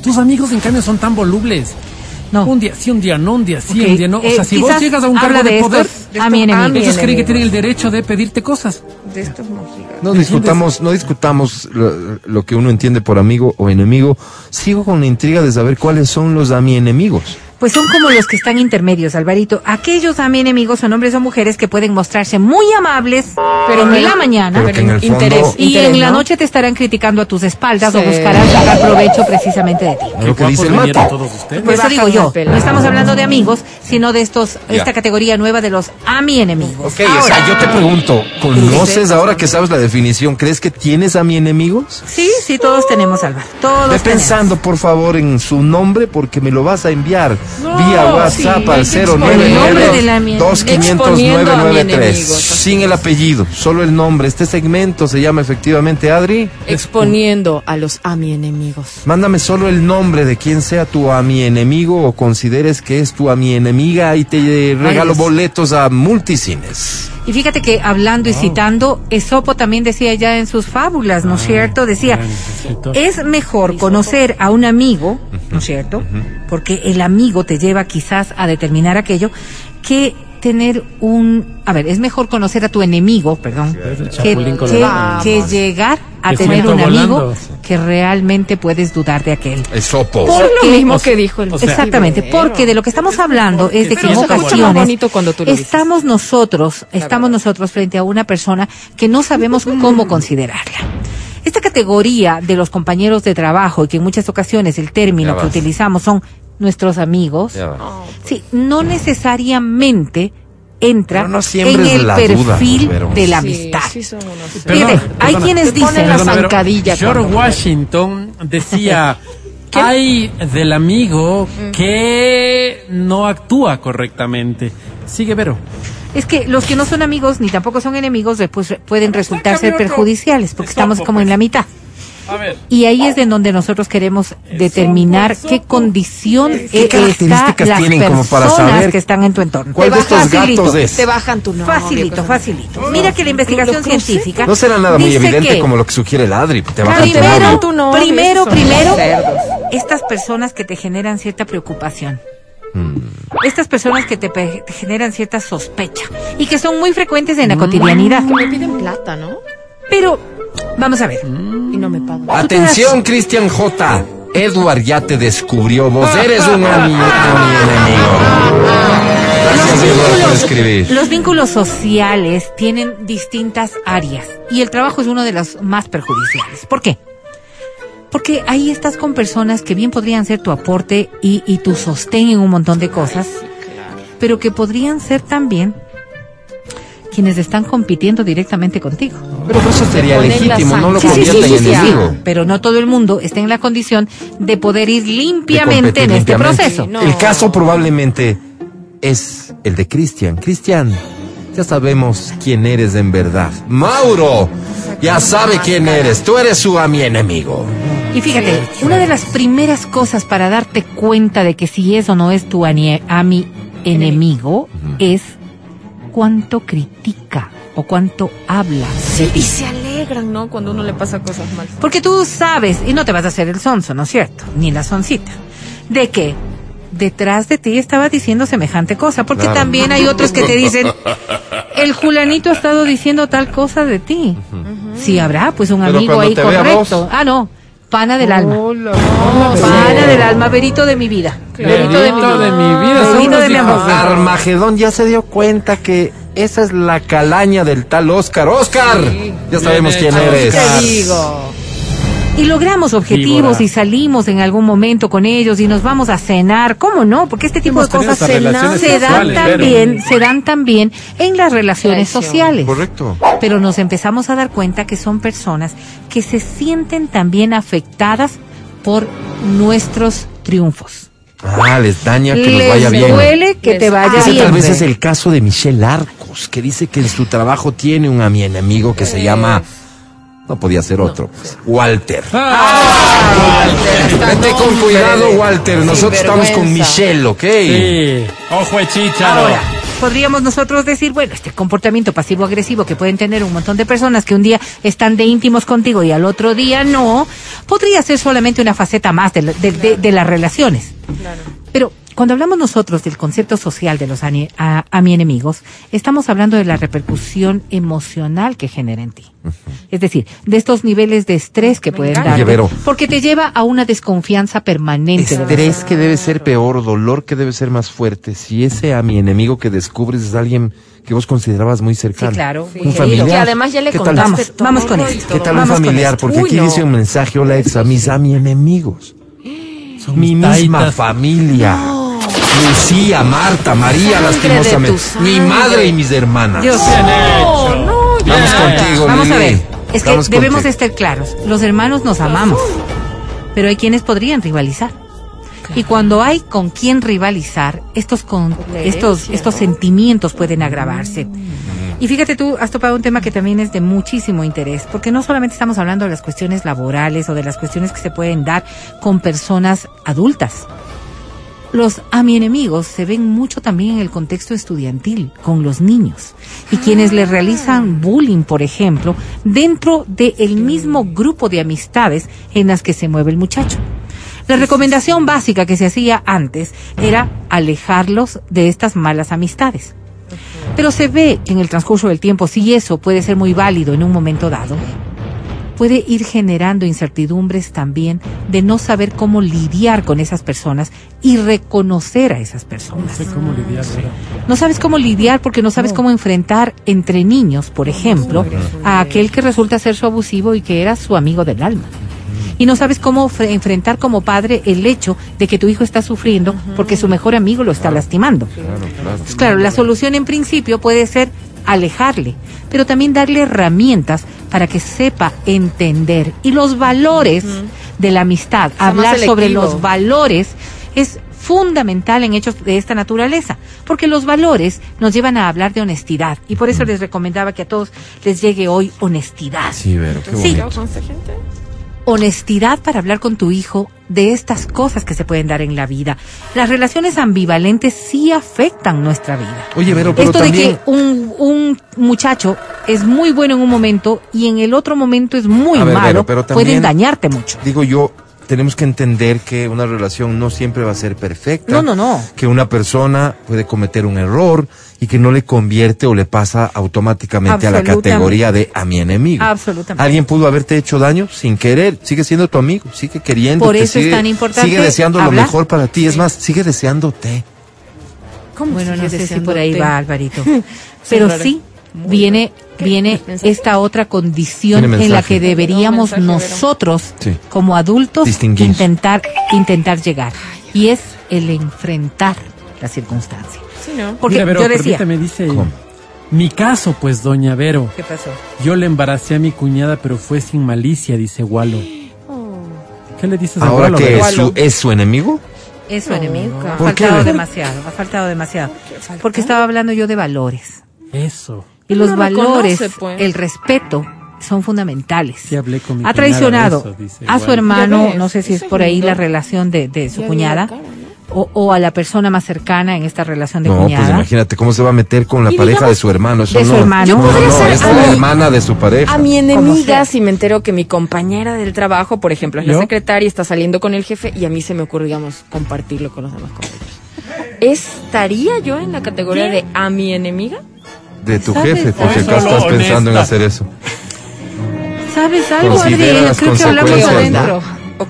Tus amigos, en cambio, son tan volubles. No. Un día sí, un día no, un día sí, un día no. O eh, sea, si vos llegas a un cargo de, de poder, estos a mi enemigo. ellos creen que tienen el derecho de pedirte cosas. De estos. No discutamos, no discutamos lo, lo que uno entiende por amigo o enemigo. Sigo con la intriga de saber cuáles son los a mi enemigos. Pues son como los que están intermedios, Alvarito. Aquellos a mi enemigos son hombres o mujeres que pueden mostrarse muy amables, pero en la mañana Pero que en el fondo- interés, y interés, en la ¿no? noche te estarán criticando a tus espaldas o buscarán sacar provecho precisamente de ti. Lo que Qué dice el mate. todos ustedes. Por eso digo yo, no estamos hablando de amigos, sino de estos, Ya. esta categoría nueva de los a mi enemigos. Ok, o sea, yo te pregunto, ¿conoces ahora que sabes la definición? ¿Crees que tienes a mi enemigos? Sí, sí, todos tenemos, Álvaro. Todos Ve tenemos. pensando, por favor, en su nombre porque me lo vas a enviar vía WhatsApp sí, al hay que exponer el nombre de la mía. 099 Exponiendo a mi 2500 enemigo. sin el apellido, solo el nombre. Este segmento se llama efectivamente Adri. Exponiendo a los a mi enemigos. Mándame solo el nombre de quien sea tu a mi enemigo o consideres que es tu a mi enemiga y te regalo boletos a multicines. Y fíjate que hablando y citando, Esopo también decía ya en sus fábulas, ¿no es cierto? Decía, necesito. es mejor conocer a un amigo, ¿no es cierto? Porque el amigo te lleva quizás a determinar aquello, que tener un... A ver, es mejor conocer a tu enemigo, perdón, que, que, llegar a tener un amigo volando. que realmente puedes dudar de aquel. Esopo. Por- Lo mismo que dijo el o sea- Exactamente, porque de lo que estamos hablando es de que en ocasiones bonito cuando tú lo dices. estamos nosotros, estamos nosotros frente a una persona que no sabemos cómo considerarla. Esta categoría de los compañeros de trabajo y que en muchas ocasiones el término que utilizamos son nuestros amigos, sí, no necesariamente entra no en el duda, perfil de la amistad. sí son unos- Perdón, Fíjate, hay perdona. quienes dicen, la zancadilla George Washington decía, hay del amigo que no actúa correctamente. Sigue, Vero. es que los que no son amigos ni tampoco son enemigos después pueden resultar ser perjudiciales porque estamos como en pues. la mitad. A ver. Y ahí es en donde nosotros queremos determinar qué condición ¿Qué eh, está características las tienen como para personas saber que están en tu entorno. ¿Cuál de estos Facilito. gatos es? Te bajan tu nombre. Facilito, facilito. Mira que la investigación científica No será nada muy evidente que como lo que sugiere el Adri. Te bajan tu primero, tu novio, primero, primero, estas personas que te generan cierta preocupación. Mm. Estas personas que te, te generan cierta sospecha y que son muy frecuentes en la cotidianidad. Que me piden plata, ¿no? Pero, vamos a ver. Y no me pagan. Atención, Cristian J. Edward ya te descubrió. Vos eres un ami- ami enemigo. Gracias, Edward, por escribir. Los vínculos sociales tienen distintas áreas y el trabajo es uno de los más perjudiciales. ¿Por qué? Porque ahí estás con personas que bien podrían ser tu aporte y, y tu sostén en un montón de cosas, pero que podrían ser también quienes están compitiendo directamente contigo. Pero eso sería legítimo, no lo. Sí, sí, convierte sí, en sí, sí, enemigo. pero no todo el mundo está en la condición de poder ir limpiamente en este limpiamente. proceso. No. El caso probablemente es el de Cristian. Cristian, ya sabemos quién eres en verdad. Mauro, ya sabe quién eres. Tú eres su ami enemigo. Y fíjate, una de las primeras cosas para darte cuenta de que si eso no es tu ani- ami enemigo es cuánto critica o cuánto habla de Y se alegran, ¿no? Cuando uno le pasa cosas mal. Porque tú sabes, y no te vas a hacer el sonso, ¿no es cierto? Ni la soncita, de que detrás de ti estaba diciendo semejante cosa, porque Claro. también hay otros que te dicen, el Julanito ha estado diciendo tal cosa de ti. Sí, habrá pues un Pero amigo ahí correcto. vos- Ah, no, pana del alma. Pana del alma, verito de mi vida. Verito de de vida. mi vida, Verito de mi amor. Armagedón ya se dio cuenta que esa es la calaña del tal Oscar. Oscar, ya sabemos Bien quién eres. Oscar. Te digo. Y logramos objetivos Víbora. y salimos en algún momento con ellos y nos vamos a cenar. ¿Cómo no? Porque este tipo Hemos de cosas se, dan sexuales, también, se dan también en las relaciones Traición. sociales. Correcto. Pero nos empezamos a dar cuenta que son personas que se sienten también afectadas por nuestros triunfos. Ah, les daña que nos Les vaya bien. duele que Les- te vaya Ese bien. tal vez es el caso de Michelle Arcos, que dice que en su trabajo tiene un ami enemigo que se llama... No podía ser otro. pues, Walter. Vete con cuidado, Walter. Nosotros estamos con. Michelle, ¿ok? Sí. Ojo de chícharo. Ahora, podríamos nosotros decir, bueno, este comportamiento pasivo-agresivo que pueden tener un montón de personas que un día están de íntimos contigo y al otro día no, podría ser solamente una faceta más de, la- de- de- de las relaciones. Pero cuando hablamos nosotros del concepto social de los ani- a, a mi enemigos, estamos hablando de la repercusión emocional que genera en ti. Es decir, de estos niveles de estrés que pueden encanta. dar. Porque te lleva a una desconfianza permanente. de Estrés que debe ser peor, dolor que debe ser más fuerte. Si ese a mi enemigo que descubres es alguien que vos considerabas muy cercano. Sí, claro. Un querido. familiar. Que además ya le ¿Qué tal? contaste Vamos, con esto. ¿Qué tal un familiar? Porque Uy, aquí no. dice un mensaje, hola ex, a mis a mi enemigos. Mi misma taitas. familia. Lucía, Marta, María, Sangre lastimosamente. Mi madre y mis hermanas. Dios. No, no, Vamos ya. contigo, Vamos a ver, es que Vamos debemos contigo. estar claros. Los hermanos nos amamos, pero hay quienes podrían rivalizar. Y cuando hay con quién rivalizar, estos con estos estos sentimientos pueden agravarse. Y fíjate tú, has topado un tema que también es de muchísimo interés, porque no solamente estamos hablando de las cuestiones laborales o de las cuestiones que se pueden dar con personas adultas. Los a mi enemigos se ven mucho también en el contexto estudiantil, con los niños, y quienes les realizan bullying, por ejemplo, dentro del mismo grupo de amistades en las que se mueve el muchacho. La recomendación básica que se hacía antes era alejarlos de estas malas amistades. Pero se ve que en el transcurso del tiempo, si eso puede ser muy válido en un momento dado, puede ir generando incertidumbres también de no saber cómo lidiar con esas personas y reconocer a esas No personas. sé cómo lidiar. No sabes cómo lidiar porque no sabes cómo enfrentar entre niños, por ejemplo, a aquel que resulta ser su abusivo y que era su amigo del alma. y no sabes cómo fre- enfrentar como padre el hecho de que tu hijo está sufriendo porque su mejor amigo lo está lastimando. Pues claro, la solución en principio puede ser alejarle, pero también darle herramientas para que sepa entender. Y los valores de la amistad, hablar sobre los valores es fundamental en hechos de esta naturaleza, porque los valores nos llevan a hablar de honestidad y por eso les recomendaba que a todos les llegue hoy honestidad. Sí, Vero, qué Sí. bonito. gente? Honestidad para hablar con tu hijo de estas cosas que se pueden dar en la vida. Las relaciones ambivalentes sí afectan nuestra vida. Oye, Vero, pero Esto también... de que un, un muchacho es muy bueno en un momento y en el otro momento es muy ver, malo, pero también- pueden dañarte mucho. Digo yo, tenemos que entender que una relación no siempre va a ser perfecta. No, no, no. Que una persona puede cometer un error y que no le convierte o le pasa automáticamente a la categoría de a mi enemigo. Absolutamente. Alguien pudo haberte hecho daño sin querer, sigue siendo tu amigo, sigue queriendo. Por eso es tan importante Sigue deseando lo mejor para ti, es más, sigue deseándote. ¿Cómo Bueno, no sigue sé si por ahí va, Alvarito. Pero raro. sí, Muy viene, viene ¿Mensaje? esta otra condición en la que deberíamos mensaje, nosotros, Sí. como adultos, Distinguir. intentar, intentar llegar. Y es el enfrentar la circunstancia. Sí, ¿no? Porque Mira, Vero, yo decía, dice. ¿Cómo? Mi caso, pues, doña Vero. ¿qué pasó? Yo le embaracé a mi cuñada, pero fue sin malicia, dice Walo. ¿Qué le dices a Ahora Walo? que Vero? es su, es su enemigo. Es su No, enemigo. Ha faltado demasiado, ha faltado demasiado. Porque estaba hablando yo de valores. Eso. Y los lo valores, pues. el respeto, son fundamentales. Sí hablé con mi ha traicionado de eso, dice a su hermano, ves, no sé si es por ahí lindo. la relación de, de su Ya cuñada, la cara, ¿no? o, o a la persona más cercana en esta relación de No, pues cuñada. imagínate cómo se va a meter con la Y pareja digamos, de su hermano. Eso de su no. hermano. Yo No, podría no, ser es a la mi- hermana de su pareja. A mi enemiga, si me entero que mi compañera del trabajo, por ejemplo, es la secretaria, está saliendo con el jefe y a mí se me ocurre, digamos, compartirlo con los demás compañeros. ¿Estaría yo en la categoría de a mi enemiga? De tu jefe, por si Eso acaso estás pensando en hacer eso. ¿Sabes algo, las Creo que hablamos adentro.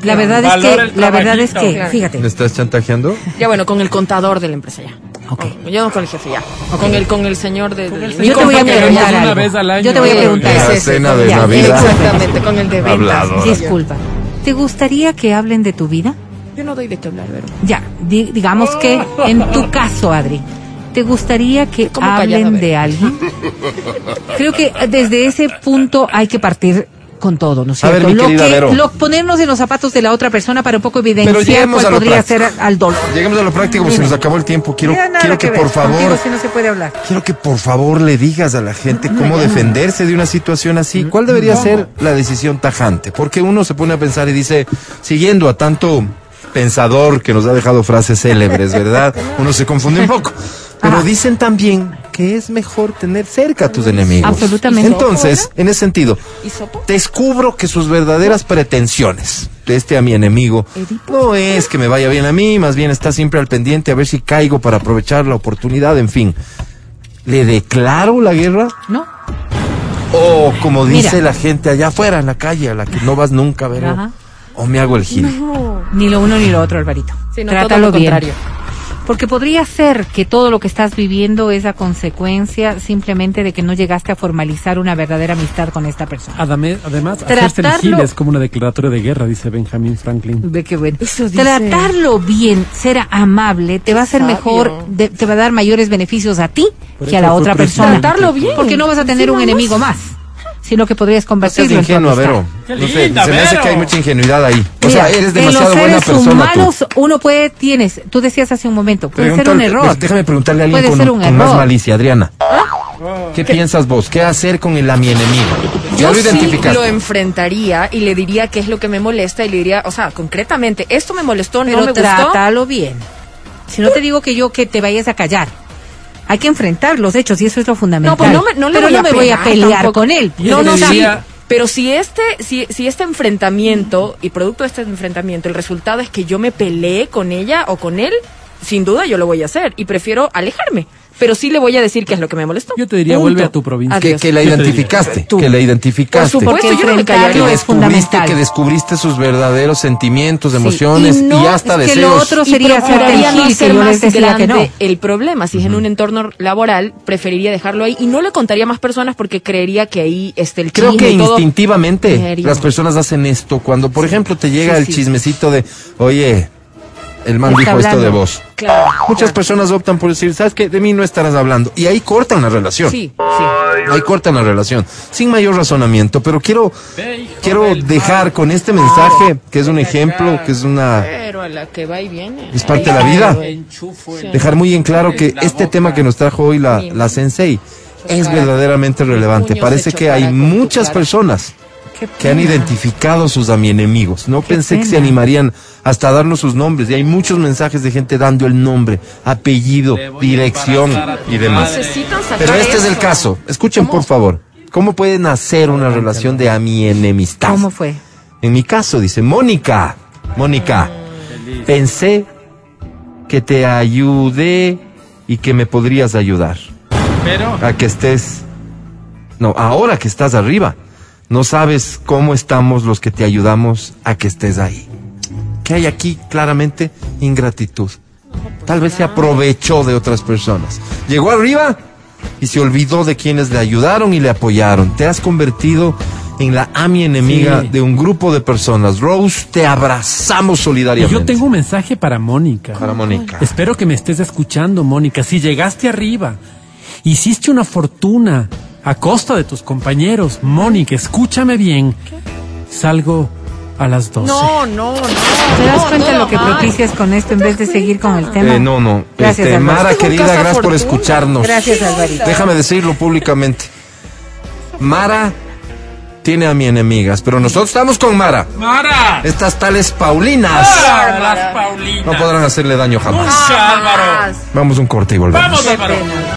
La verdad es que, la verdad es que, fíjate. ¿Me estás chantajeando? Ya bueno, con el contador de la empresa ya. Ok. Con- yo no con el jefe ya. Con el con el señor de, de- el Yo te voy a preguntar una vez al año. Yo te voy a preguntar. La cena de Ya, Navidad. Exactamente, con el de ventas. Disculpa. ¿Te gustaría que hablen de tu vida? Yo no doy de qué hablar, Vero. Ya, di- digamos que en tu caso, Adri, ¿te gustaría que hablen de alguien? Creo que desde ese punto hay que partir con todo, ¿no es A ver, cierto? mi lo que, Vero. lo- ponernos en los zapatos de la otra persona para un poco evidenciar cuál a lo podría ser al dolor. Lleguemos a lo práctico, porque se nos acabó el tiempo. Quiero, quiero que, por favor, sí no se puede hablar. quiero que por favor le digas a la gente cómo defenderse de una situación así. ¿Cuál debería ser la decisión tajante? Porque uno se pone a pensar y dice, siguiendo a tanto pensador que nos ha dejado frases célebres, ¿verdad? Uno se confunde un poco. Pero Ajá. dicen también que es mejor tener cerca a tus enemigos. Absolutamente. Entonces, en ese sentido, descubro que sus verdaderas pretensiones de este a mi enemigo no es que me vaya bien a mí, más bien está siempre al pendiente a ver si caigo para aprovechar la oportunidad, en fin. ¿Le declaro la guerra? ¿No? O como dice Mira. la gente allá afuera en la calle, a la que no vas nunca, ¿verdad? Ajá. O me hago el gil. Ni lo uno ni lo otro, Alvarito. Sí, no, todo Trátalo lo bien. contrario. Porque podría ser que todo lo que estás viviendo es a consecuencia simplemente de que no llegaste a formalizar una verdadera amistad con esta persona. Adame- Además, hacerse es como una declaratoria de guerra, dice Benjamin Franklin. Ve qué bueno. Eso dice. Tratarlo bien, ser amable, te va a hacer sabio. mejor, de- te va a dar mayores beneficios a ti Por que a la otra persona. Tratarlo bien. Porque no vas a tener un enemigo más, sino que podrías No convertirlo en tu ingenua, amistad. Vero. No sé, linda, se me hace que hay mucha ingenuidad ahí. O Mira, sea, eres en demasiado los buena seres persona humanos tú. uno puede, tienes, tú decías hace un momento, puede ser un error. Déjame preguntarle a alguien Puede con, ser un con más malicia, Adriana. ¿Qué, piensas vos? ¿Qué hacer con el a mi enemigo? Yo lo sí lo enfrentaría y le diría qué es lo que me molesta y le diría, o sea, concretamente, esto me molestó, Pero no me gustó. trátalo bien. Si no te digo que yo que te vayas a callar. Hay que enfrentar los hechos y eso es lo fundamental. No, pues no me, no le Pero voy no a me voy a pelear tampoco. con él. Y No, no, sí. Pero si este, si, si este enfrentamiento y producto de este enfrentamiento, el resultado es que yo me peleé con ella o con él, sin duda yo lo voy a hacer y prefiero alejarme. Pero sí le voy a decir qué es lo que me molestó. Yo te diría, Punto. vuelve a tu provincia. Que, que la identificaste, Tú. que la identificaste. Por supuesto, Porque yo no me callaría. que es descubriste, fundamental. que descubriste sus verdaderos sentimientos, Sí, emociones y y, no, hasta es que lo deseos. otro Y sería ser procuraría no yo más grande no. el problema. Si es en un entorno laboral, preferiría dejarlo ahí y no le contaría a más personas porque creería que ahí esté el Creo chisme que y todo. instintivamente las personas hacen esto cuando, por ejemplo, te llega Sí, el sí. chismecito de, oye, el man Está dijo esto de vos. Claro. Muchas personas optan por decir, ¿sabes qué? De mí no estarás hablando. Y ahí cortan la relación. Sí, sí. Ahí cortan la relación. Sin mayor razonamiento. Pero quiero, quiero dejar con este mensaje, que es un ejemplo, que es una, Pero a la que va y viene. es parte de la vida. Dejar muy en claro que este tema que nos trajo hoy la, la Sensei es verdaderamente relevante. Parece que hay muchas personas que han identificado sus a mi enemigos. No pensé que se animarían hasta a darnos sus nombres. Y hay muchos mensajes de gente dando el nombre, apellido, dirección y demás. Pero este es el caso. Escuchen, por favor. ¿Cómo puede nacer una relación de a mi enemistad? ¿Cómo fue? En mi caso, dice Mónica. Mónica, pensé que te ayudé y que me podrías ayudar. Pero A que estés. No, ahora que estás arriba, no sabes cómo estamos los que te ayudamos a que estés ahí. ¿Qué hay aquí? Claramente ingratitud. Tal vez se aprovechó de otras personas. Llegó arriba y se olvidó de quienes le ayudaron y le apoyaron. Te has convertido en la ami enemiga Sí. de un grupo de personas. Rose, te abrazamos y solidariamente. yo tengo un mensaje para Mónica. Para Mónica. Espero que me estés escuchando, Mónica. Si llegaste arriba, hiciste una fortuna a costa de tus compañeros, Mónica, escúchame bien. Salgo a las 12. No, no, no. ¿Te das no, cuenta no, lo que Omar. propicias con esto en vez de seguir con el tema? Eh, no, no. Gracias, Este. Mara, querida, gracias por escucharnos. Gracias, Alvarito. Déjame decirlo públicamente. Mara tiene a mi enemigas, pero nosotros estamos con Mara. ¡Mara! Estas tales Paulinas las Paulinas! no podrán hacerle daño jamás. Álvaro! Vamos a un corte y volvemos. Qué pena.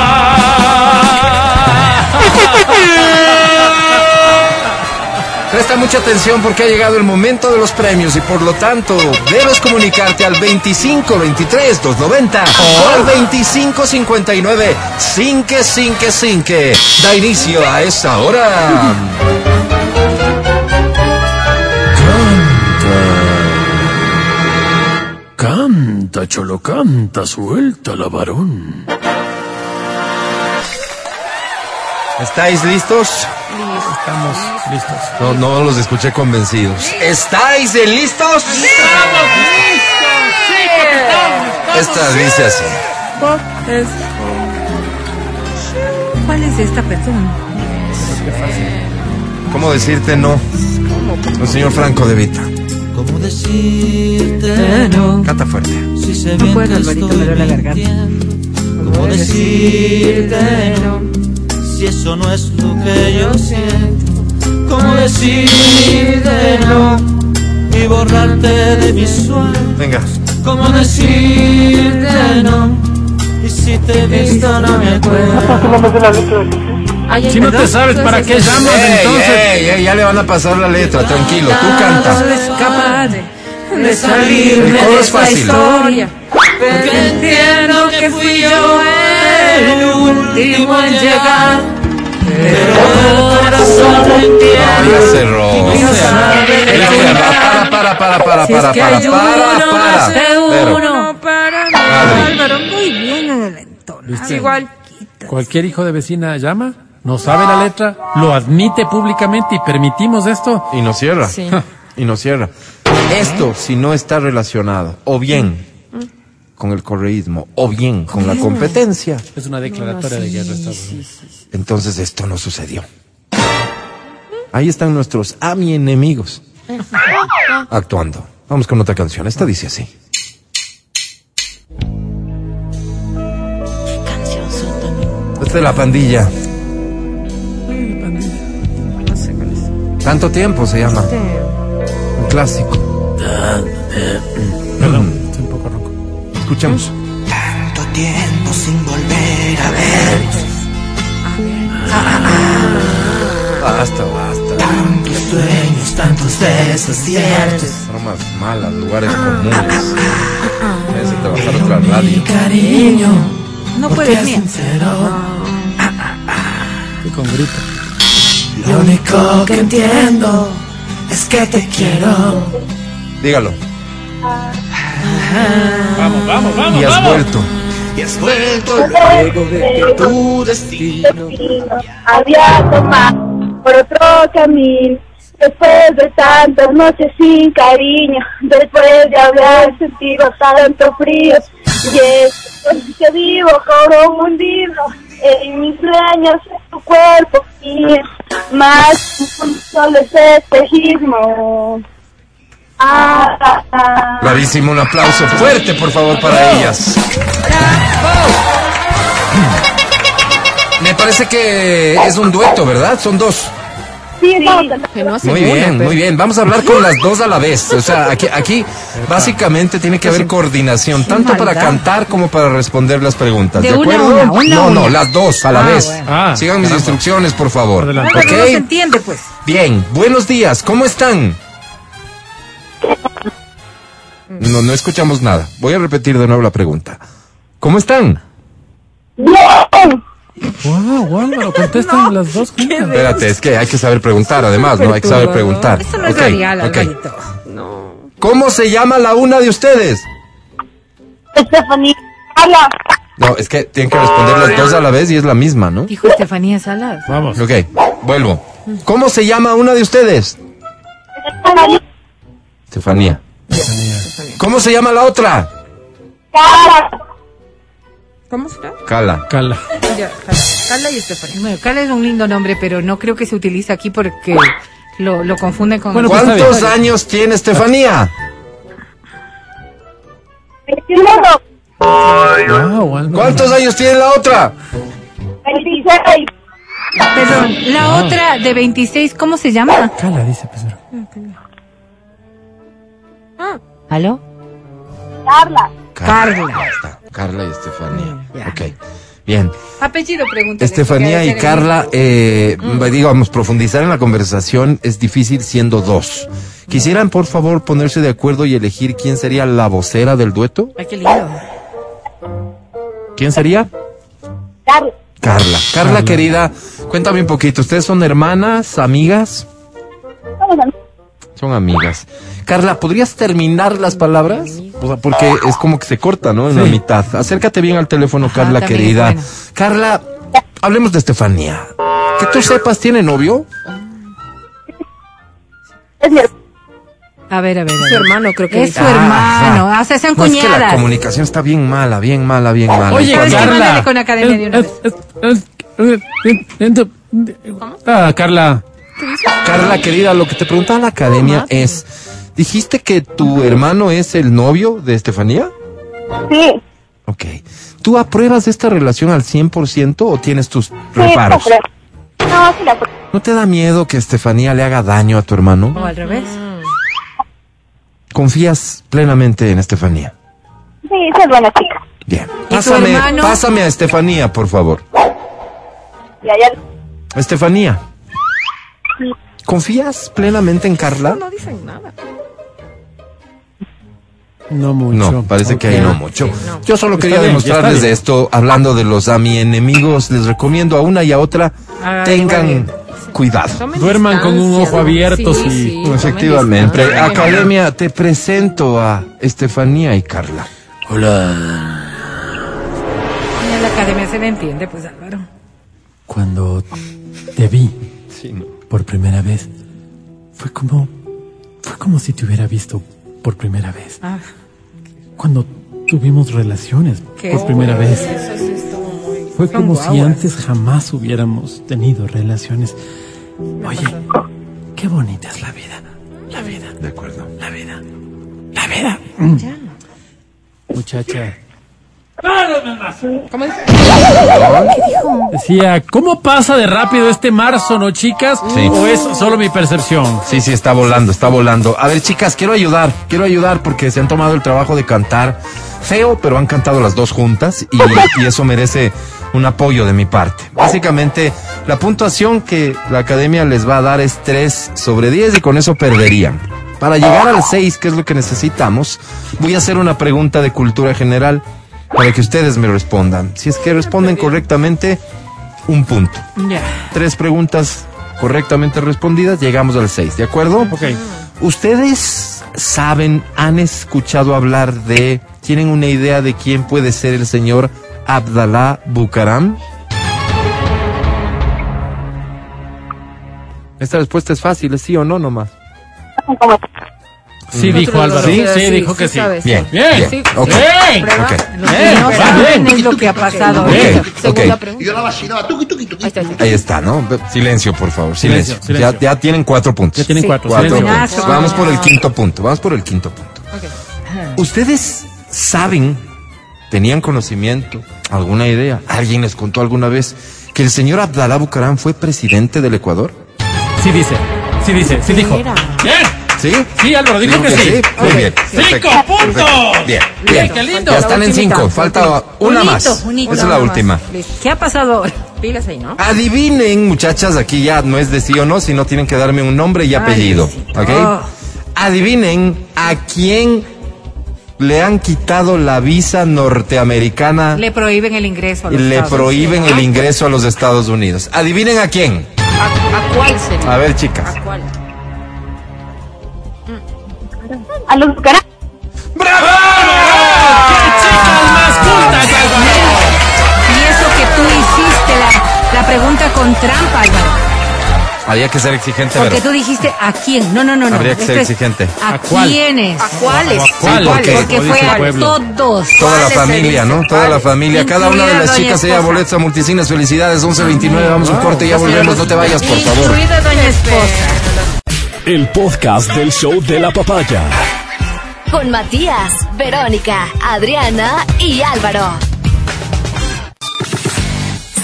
Presta mucha atención porque ha llegado el momento de los premios y por lo tanto debes comunicarte al 25 23 290 o al 25 59 Cinque Cinque Cinque. Da inicio a esa hora. Canta, cholo, canta, suelta la varón. ¿Estáis listos? Estamos listos. No, no los escuché convencidos. ¿Estáis listos? Esta dice así. ¿Cuál es esta persona? ¿Cómo decirte no? El señor Franco de Vita. ¿Cómo decirte no? Canta fuerte. Si sé No puedo, Alvarito, me duele la garganta. ¿Cómo decirte no? Si eso no es lo que yo siento. ¿Cómo decirte no? Y borrarte de mi sueño. Venga. ¿Cómo decirte no? Y si te he visto no me acuerdo. Si no te sabes para qué llamas, entonces. ey, ey, ya le van a pasar la letra, tranquilo, tú canta. De salirme de es esta fácil. historia. Porque entiendo que fui yo el último en llegar. Pero el corazón entiende. Venga, para, para, para, para, para, que para, hay para, uno para. para. Álvaro, muy bien en el entorno. ¿Viste? Igual. Cualquier hijo de vecina llama, no sabe la letra, lo admite públicamente y permitimos esto. Y no cierra. Sí. Y no cierra. Esto, si no está relacionado, o bien con el correísmo, o bien con la competencia, Es una declaratoria de guerra Estados Unidos. entonces esto no sucedió. Ahí están nuestros a mi enemigos actuando. Vamos con otra canción. Esta dice así. canción suelta mi Este de la pandilla. No es. Tanto tiempo se llama. Un clásico. Escuchemos. Tanto tiempo sin volver a ver. Basta, basta. Tantos sueños, tantos desaciertos. Bromas malas, lugares comunes. Ese trabajar otra radio. Cariño, No puedes es ni. sincero. Estoy con grito. Lo único que entiendo es que te quiero. Dígalo. Vamos, vamos, vamos. Y has vuelto. Y has vuelto luego de que tu destino. había tomado por otro camino. Después de tantas noches sin cariño, después de haber sentido tanto frío, y es que vivo como un hundido en mis sueños, en tu cuerpo mío, más un solo espejismo. Ah, ah, ah. Bravísimo, un aplauso fuerte, por favor, para ellas. Me parece que es un dueto, ¿verdad? Son dos. Sí, Muy bien, muy bien. Vamos a hablar con las dos a la vez. O sea, aquí, aquí básicamente tiene que haber coordinación, tanto para cantar como para responder las preguntas. ¿De, De una a acuerdo? no, no, las dos a la Ah, vez. Ah, Sigan mis instrucciones, por favor. ¿Ok? entiende, pues. Bien, buenos días. ¿Cómo están? No, no escuchamos nada. Voy a repetir de nuevo la pregunta. ¿Cómo están? Wow, Álvaro, contestan las dos juntas. Espérate, es que hay que saber preguntar, además, ¿no? Hay que saber preguntar. Eso no es Ok, radial, ok. Alvarito. ¿Cómo se llama la una de ustedes? Estefanía, hola. No, es que tienen que responder las dos a la vez y es la misma, ¿no? Dijo Estefanía Salas. Vamos. Ok, vuelvo. ¿Cómo se llama una de ustedes? Estefanía. ¿Cómo se llama la otra? Cara. ¿Cómo será? Cala. Cala. Ya, Carla y Estefanía. Bueno, Cala es un lindo nombre, pero no creo que se utilice aquí porque lo, lo confunden con... Bueno, pues, ¿Cuántos años tiene Estefanía? Veintiuno. Wow, Álvaro. ¿Cuántos años tiene la otra? Veintiséis. Perdón, la otra de 26, ¿cómo se llama? Cala, dice Pedro. ¿Aló? Carla. Carla. Ahí está, Carla y Estefanía. Ok, bien. Apellido, pregunta. Estefanía y Carla, eh, digamos, profundizar en la conversación es difícil siendo dos. ¿Quisieran, por favor, ponerse de acuerdo y elegir quién sería la vocera del dueto? Ay, qué lindo. ¿Quién sería? Carla. Carla. Carla, querida, cuéntame un poquito. ¿Ustedes son hermanas, amigas? Vamos a Son amigas. Carla, ¿podrías terminar las palabras? O sea, porque es como que se corta, ¿no? En la Sí. mitad. Acércate bien al teléfono, Ajá, Carla, es querida. bueno. Carla, hablemos de Estefanía. Que tú sepas, ¿tiene novio? Es mi hermano. A ver, a ver. a Su hermano, creo que Es su hermano. Ah, O sea, sean No, es que la cuñadas. comunicación está bien mala, bien mala, bien mala. Oye. Carla. Con Academia de una Es- es- es- es- es- es- Ah, Carla. Carla, querida, lo que te preguntaba la academia es, ¿dijiste que tu hermano es el novio de Estefanía? Sí. Ok. ¿Tú apruebas esta relación al 100% o tienes tus Sí, reparos? No, sí la pruebo. ¿No te da miedo que Estefanía le haga daño a tu hermano? O al revés. ¿Confías plenamente en Estefanía? Sí, es buena chica. Bien. Pásame, pásame a Estefanía, por favor. Ya, ya. Estefanía. ¿Confías plenamente en Carla? No dicen nada. No mucho. No, parece que ahí no mucho. Yo solo quería demostrarles de esto, hablando de los a mi enemigos, les recomiendo a una y a otra, Ay, tengan bueno. cuidado. Tomen Duerman con un ojo ¿no? abierto, Sí, sí. sí, Efectivamente. distancia. Academia, te presento a Estefanía y Carla. Hola. En la academia se le entiende, pues Álvaro. Cuando te vi por primera vez, fue como, fue como si te hubiera visto por primera vez. Ah, Cuando tuvimos relaciones Qué por primera vez, Eso sí estuvo muy... fue son como si antes jamás hubiéramos tenido relaciones. Oye, qué bonita es la vida. La vida, De acuerdo. la vida, la vida. Mm. Muchacha, ¿Cómo dice? Decía, ¿cómo pasa de rápido este marzo, no chicas? Sí. ¿O es solo mi percepción? Sí, sí, está volando, está volando. A ver, chicas, quiero ayudar, quiero ayudar porque se han tomado el trabajo de cantar feo, pero han cantado las dos juntas y, y eso merece un apoyo de mi parte. Básicamente, la puntuación que la academia les va a dar es 3 sobre 10 y con eso perderían. Para llegar al 6, que es lo que necesitamos, voy a hacer una pregunta de cultura general para que ustedes me respondan. Si es que responden correctamente, un punto. Ya. Tres preguntas correctamente respondidas, llegamos al 6, ¿de acuerdo? Ok. ¿Ustedes saben, han escuchado hablar de, tienen una idea de quién puede ser el señor Abdalá Bucaram? Esta respuesta es fácil, es sí o no nomás. Sí, dijo Álvaro. ¿Sí? Sí, dijo que sí. sabes. Bien, Bien. bien, Sí. ok, Bien. ok. Lo que Bien, no saben bien. es lo que ha pasado. Bien. Segunda ok. pregunta. Ahí está, ahí está. Ahí está, ¿no? Silencio, por favor, silencio. Silencio. Ya, ya tienen cuatro puntos. Ya tienen cuatro. Cuatro silencio. puntos. Vamos por el quinto punto, vamos por el quinto punto. Ok. ¿Ustedes saben, tenían conocimiento, alguna idea, alguien les contó alguna vez que el señor Abdalá Bucaram fue presidente del Ecuador? Sí dice, sí dice, sí dijo. Bien. ¿Sí? Sí, Álvaro, dijo que sí. Muy Ok. bien. ¡Cinco perfecto, puntos! perfecto. Bien, bien. qué lindo. Ya están en cinco, falta una Un más. hito, un hito. Esa es la última. ¿Qué ha pasado ahora? Pilas ahí, ¿no? Adivinen, muchachas, aquí ya no es de sí o no, sino tienen que darme un nombre y apellido. ¿Ok? Oh. Adivinen a quién le han quitado la visa norteamericana Le prohíben el ingreso a los le Estados prohíben el ingreso a los Estados Unidos. Adivinen a quién. ¿A, a cuál sería? A ver, chicas. ¿A cuál? A los Bucaram. ¡Bravo! ¡Chicas más cultas, Álvaro! Y eso que tú hiciste la, la pregunta con trampa, Álvaro. Había que ser exigente, Porque tú dijiste a quién. No, no, no, no. Habría que ser es exigente. ¿A, ¿A quiénes? ¿A cuáles? ¿A cuál? porque- Porque fue a pueblo. todos. Toda la ¿Cuáles se familia? ¿no? Toda la familia. Cada una de las chicas se lleva boletos a multicines. Felicidades, 11.29. Vamos a un corte y ya volvemos. No te vayas, por favor. Incluida doña esposa. El podcast del show de la papaya. Con Matías, Verónica, Adriana y Álvaro.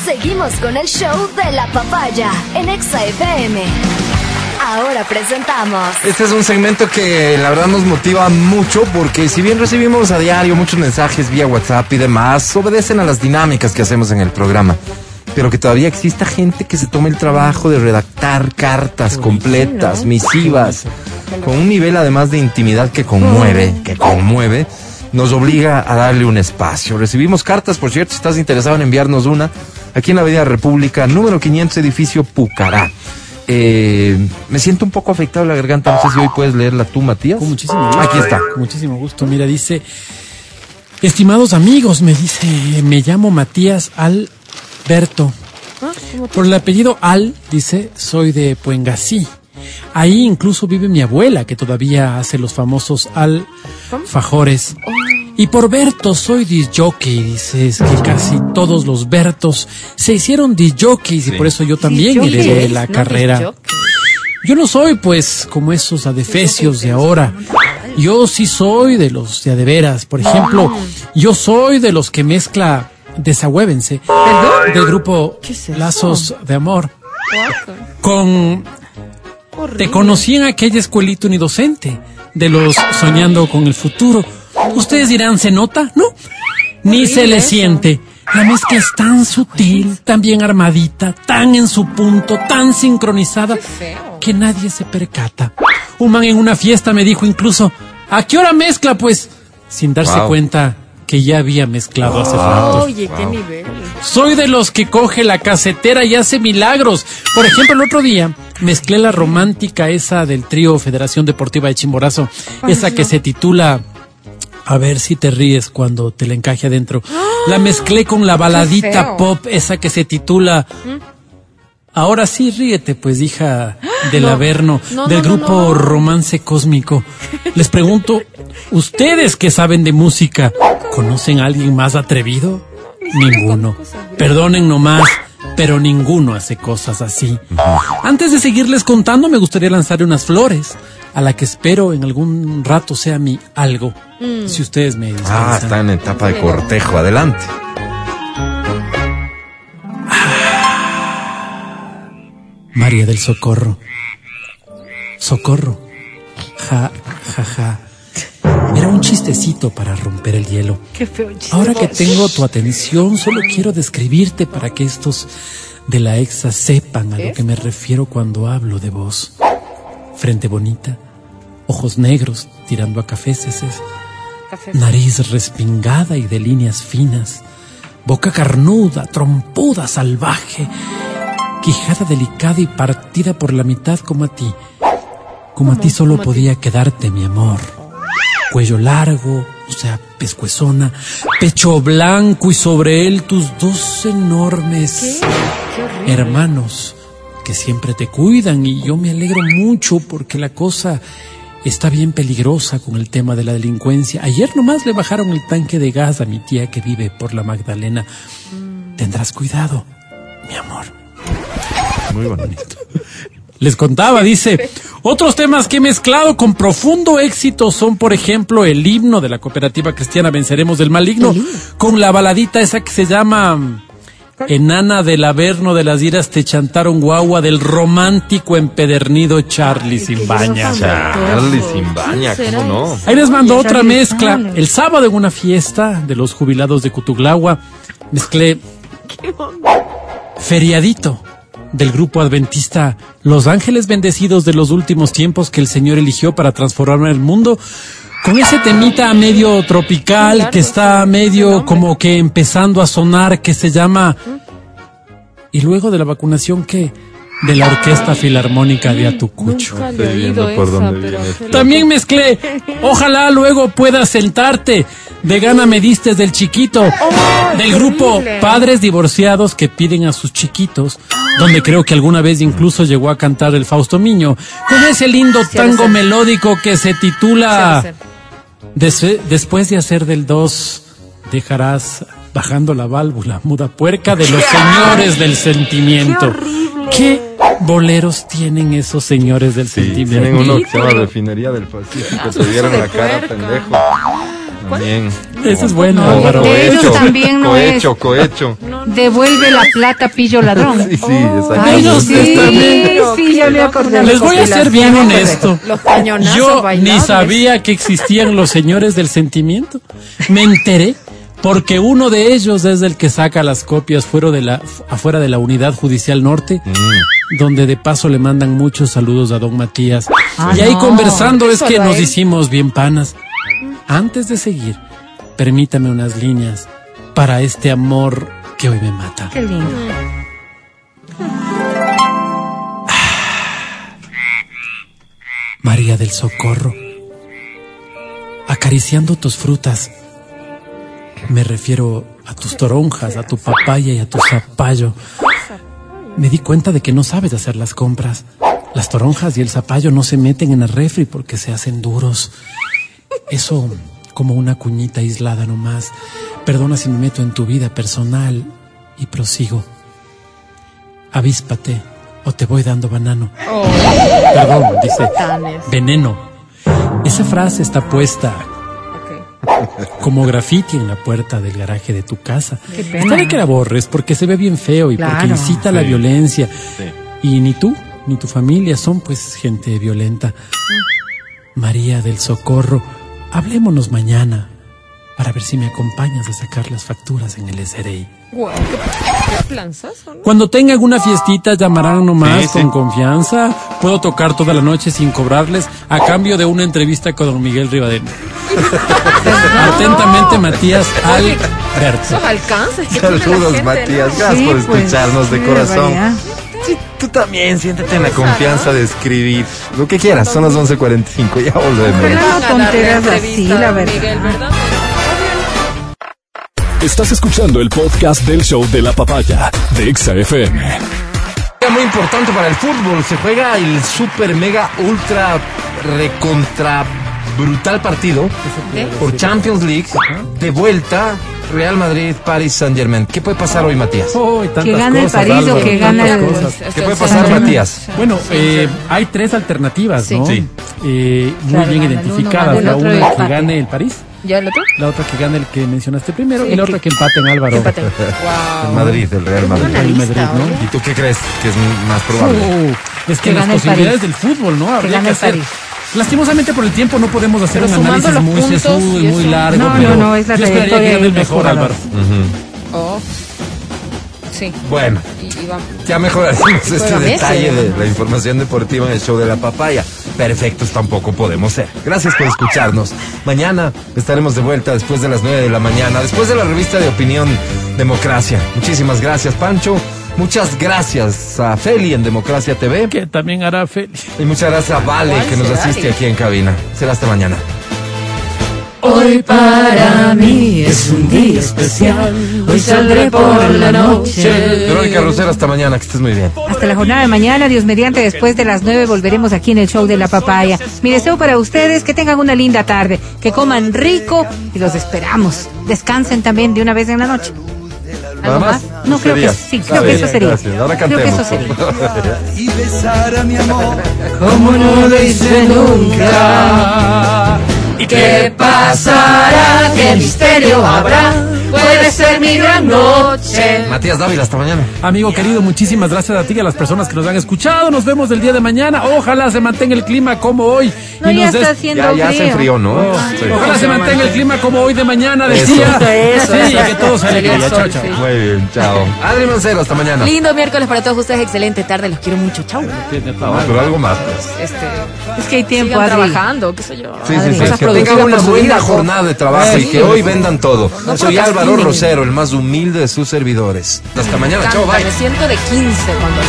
Seguimos con el show de la papaya en Exa FM. Ahora presentamos Este es un segmento que la verdad nos motiva mucho porque si bien recibimos a diario muchos mensajes vía WhatsApp y demás, obedecen a las dinámicas que hacemos en el programa. Pero que todavía exista gente que se tome el trabajo de redactar cartas completas, misivas, con un nivel además de intimidad que conmueve, que conmueve, nos obliga a darle un espacio. Recibimos cartas, por cierto, si estás interesado en enviarnos una, aquí en la Avenida República, número 500, edificio Pucará. Eh, me siento un poco afectado la garganta, no sé si hoy puedes leerla tú, Matías. Con muchísimo gusto. Aquí está. Con muchísimo gusto. Mira, dice, estimados amigos, me dice, me llamo Matías Alberto. Por el apellido Al, dice, soy de Puengasí. Ahí incluso vive mi abuela, que todavía hace los famosos alfajores. Y por Berto soy disjockey, dice, es que casi todos los Bertos se hicieron disjockeys y por eso yo también heredé la No, carrera. yo- Yo no soy, pues, como esos adefesios de ahora. Yo sí soy de los de adeveras. Por ejemplo, yo soy de los que mezcla Desahuévense del grupo. Lazos de Amor con Te conocí en aquella escuelita unidocente de los Soñando con el Futuro. Ustedes dirán, ¿se nota? No, ni se le eso. siente. La mezcla es tan sutil, tan bien armadita, tan en su punto, tan sincronizada, que nadie se percata. Un man en una fiesta me dijo incluso, ¿a qué hora mezcla? Pues, sin darse Wow. cuenta que ya había mezclado hace rato. Oye, qué nivel. Soy de los que coge la casetera y hace milagros. Por ejemplo, el otro día mezclé la romántica esa del trío Federación Deportiva de Chimborazo, esa que se titula A ver si te ríes cuando te la encaje adentro. La mezclé con la baladita pop, esa que se titula Ahora sí ríete, pues hija del Averno, no, del no, grupo no. Romance Cósmico. Les pregunto, ¿ustedes que saben de música, conocen a alguien más atrevido? Ninguno. Perdonen nomás, pero ninguno hace cosas así. Antes de seguirles contando, me gustaría lanzar unas flores a la que espero en algún rato sea mi algo. Si ustedes me Ah, está en etapa de cortejo. Adelante. María del Socorro. Socorro. Ja, ja, ja. Era un chistecito para romper el hielo. Qué feo chiste. Ahora que tengo tu atención, solo quiero describirte para que estos de la exa sepan a lo que me refiero cuando hablo de vos. Frente bonita, ojos negros tirando a cafeces, nariz respingada y de líneas finas, boca carnuda, trompuda, salvaje, quijada delicada y partida por la mitad como a ti. Como a ti solo podía quedarte mi amor. Cuello largo, o sea, pescuezona, pecho blanco y sobre él tus dos enormes hermanos que siempre te cuidan y yo me alegro mucho porque la cosa está bien peligrosa con el tema de la delincuencia. Ayer nomás le bajaron el tanque de gas a mi tía que vive por la Magdalena. Tendrás cuidado, mi amor. Muy bonito. Les contaba, dice, otros temas que he mezclado con profundo éxito son, por ejemplo, el himno de la cooperativa cristiana Venceremos del Maligno, con la baladita esa que se llama Enana del Averno de las Iras te chantaron guagua del romántico empedernido Charlie Simbaña. Charlie sin baña, ¿cómo no? Ahí les mando otra mezcla. Simbaña. El sábado en una fiesta de los jubilados de Cutuglagua, mezclé feriadito del grupo adventista Los Ángeles Bendecidos de los últimos tiempos que el Señor eligió para transformar el mundo. Con ese temita medio tropical que está medio como que empezando a sonar que se llama... Y luego de la vacunación que... De la Orquesta Filarmónica de Atucucho. Qué. También mezclé. Ojalá luego puedas sentarte. De gana me diste del chiquito. del grupo horrible! Padres Divorciados que piden a sus chiquitos. Donde creo que alguna vez incluso llegó a cantar el Fausto Miño. Con ese lindo tango melódico que se titula Des- Después de hacer del 2, dejarás bajando la válvula muda puerca de los señores del sentimiento. ¿Qué boleros tienen esos señores del Sí, sentimiento? tienen uno que se llama Refinería del Pacífico. Te dieron la cara, pendejo. También. Ese es bueno, No, Álvaro. de ellos también no cohecho, cohecho. Devuelve la plata, pillo ladrón. Sí, sí. Ay, Ellos sí, también. sí, ya me acordé. Les voy a ser bien honesto. Los cañonazos Yo ni sabía que existían los señores del sentimiento. Me enteré porque uno de ellos es el que saca las copias fuera de la, afuera de la unidad judicial norte, donde de paso le mandan muchos saludos a don Matías. Ah, y ahí no. conversando es que nos hicimos bien panas. Antes de seguir, permítame unas líneas para este amor que hoy me mata. Qué lindo. María del Socorro, acariciando tus frutas. Me refiero a tus toronjas, a tu papaya y a tu zapallo. Me di cuenta de que no sabes hacer las compras. Las toronjas y el zapallo no se meten en el refri porque se hacen duros. Eso como una cuñita aislada nomás. Perdona si me meto en tu vida personal y prosigo. Avíspate o te voy dando banano. Perdón, dice veneno. Esa frase está puesta como grafiti en la puerta del garaje de tu casa. Está bien que la borres porque se ve bien feo y porque incita a la Sí. violencia. Sí. Y ni tú ni tu familia son pues gente violenta. María del Socorro, hablémonos mañana para ver si me acompañas a sacar las facturas en el SRI. Cuando tengan una fiestita llamarán nomás Sí, sí. con confianza. Puedo tocar toda la noche sin cobrarles a cambio de una entrevista con don Miguel Rivadeno. Atentamente, Matías Alberto. Alcances Saludos, gente, Matías. ¿no? Gracias Sí, por pues, escucharnos de corazón. Sí, tú también siéntete en la confianza de escribir lo que quieras. Son las 11.45. Ya volvemos. Pero no tonteras así, la verdad. Miguel, ¿verdad? Estás escuchando el podcast del show de la papaya de Exa FM. Día Muy importante para el fútbol. Se juega el super mega ultra recontra brutal partido por Champions League de vuelta Real Madrid, Paris Saint Germain. ¿Qué puede pasar hoy, Matías? Tantas Que gane el París o Álvaro, que tantas gane el-. ¿Qué puede pasar, Matías? Bueno, eh, hay tres alternativas, ¿no? Sí. Eh, muy Claro, bien uno, identificadas. La una que empate. gane el París, ¿Ya el otro? la otra que gane el que mencionaste primero Sí, y la otra que empaten Álvaro. Empate. El. Madrid, el Real Madrid. El Madrid, ¿no? ¿Y tú qué crees que es más probable? Uh, es que Que las gane el posibilidades París. del fútbol, ¿no? Habría gane que el hacer. París. Lastimosamente por el tiempo no podemos hacer Pero un análisis los muy sesudo y muy largo. No, pero no, no, es la yo esperaría que gane el mejor, mejor Álvaro. Oh. Sí. Bueno, Y, y vamos. ya mejoraremos este detalle de la información deportiva en el show de la papaya. Perfectos tampoco podemos ser. Gracias por escucharnos. Mañana estaremos de vuelta después de las 9 de la mañana, después de la revista de opinión Democracia. Muchísimas gracias, Pancho. Muchas gracias a Feli en Democracia TV. Que también hará feliz. Y muchas gracias a Vale ¿Cuál que nos asiste aquí en cabina. Será hasta mañana. Hoy para mí es un día especial. Hoy saldré por la noche. Verónica Rosero, hasta mañana, que estés muy bien. Hasta la jornada de mañana, Dios mediante, después de las nueve volveremos aquí en el show de la papaya. Mi deseo para ustedes que tengan una linda tarde, que coman rico y los esperamos. Descansen también de una vez en la noche. ¿Algo ¿Nada más? No, creo que sí, creo que eso sería. Ahora Creo que eso sería. y besar a mi amor. Como no lo hice nunca. ¿Qué pasará? ¿Qué misterio habrá? Puede ser mi gran noche. Matías Dávila, hasta mañana. Amigo querido, muchísimas gracias a ti y a las personas que nos han escuchado. Nos vemos el día de mañana. Ojalá se mantenga el clima como hoy. No, y ya nos está des- haciendo Ya, ya frío. se enfrió, ¿no? Oh, Sí. Ojalá se mantenga el clima como hoy de mañana, decía. Eso, sí, eso. que todo se alegría. Chao, chao. sí. Muy bien, chao. Adri Mancero, hasta mañana. Lindo miércoles para todos ustedes. Excelente tarde. Los quiero mucho. Chau. No, pero algo más. pues. Este, Es que hay tiempo, sigan Adri. trabajando, qué sé yo. Sí, sí, Que tengan una buena jornada de trabajo y Sí. que hoy vendan todo. No Soy Álvaro procrastinen. Rosero, el más humilde de sus servidores. Hasta mañana, chao, bye. Me siento de 15 cuando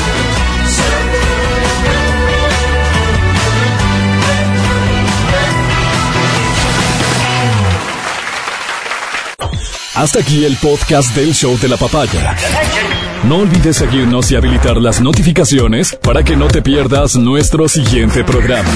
Hasta aquí el podcast del show de la papaya. No olvides seguirnos y habilitar las notificaciones para que no te pierdas nuestro siguiente programa.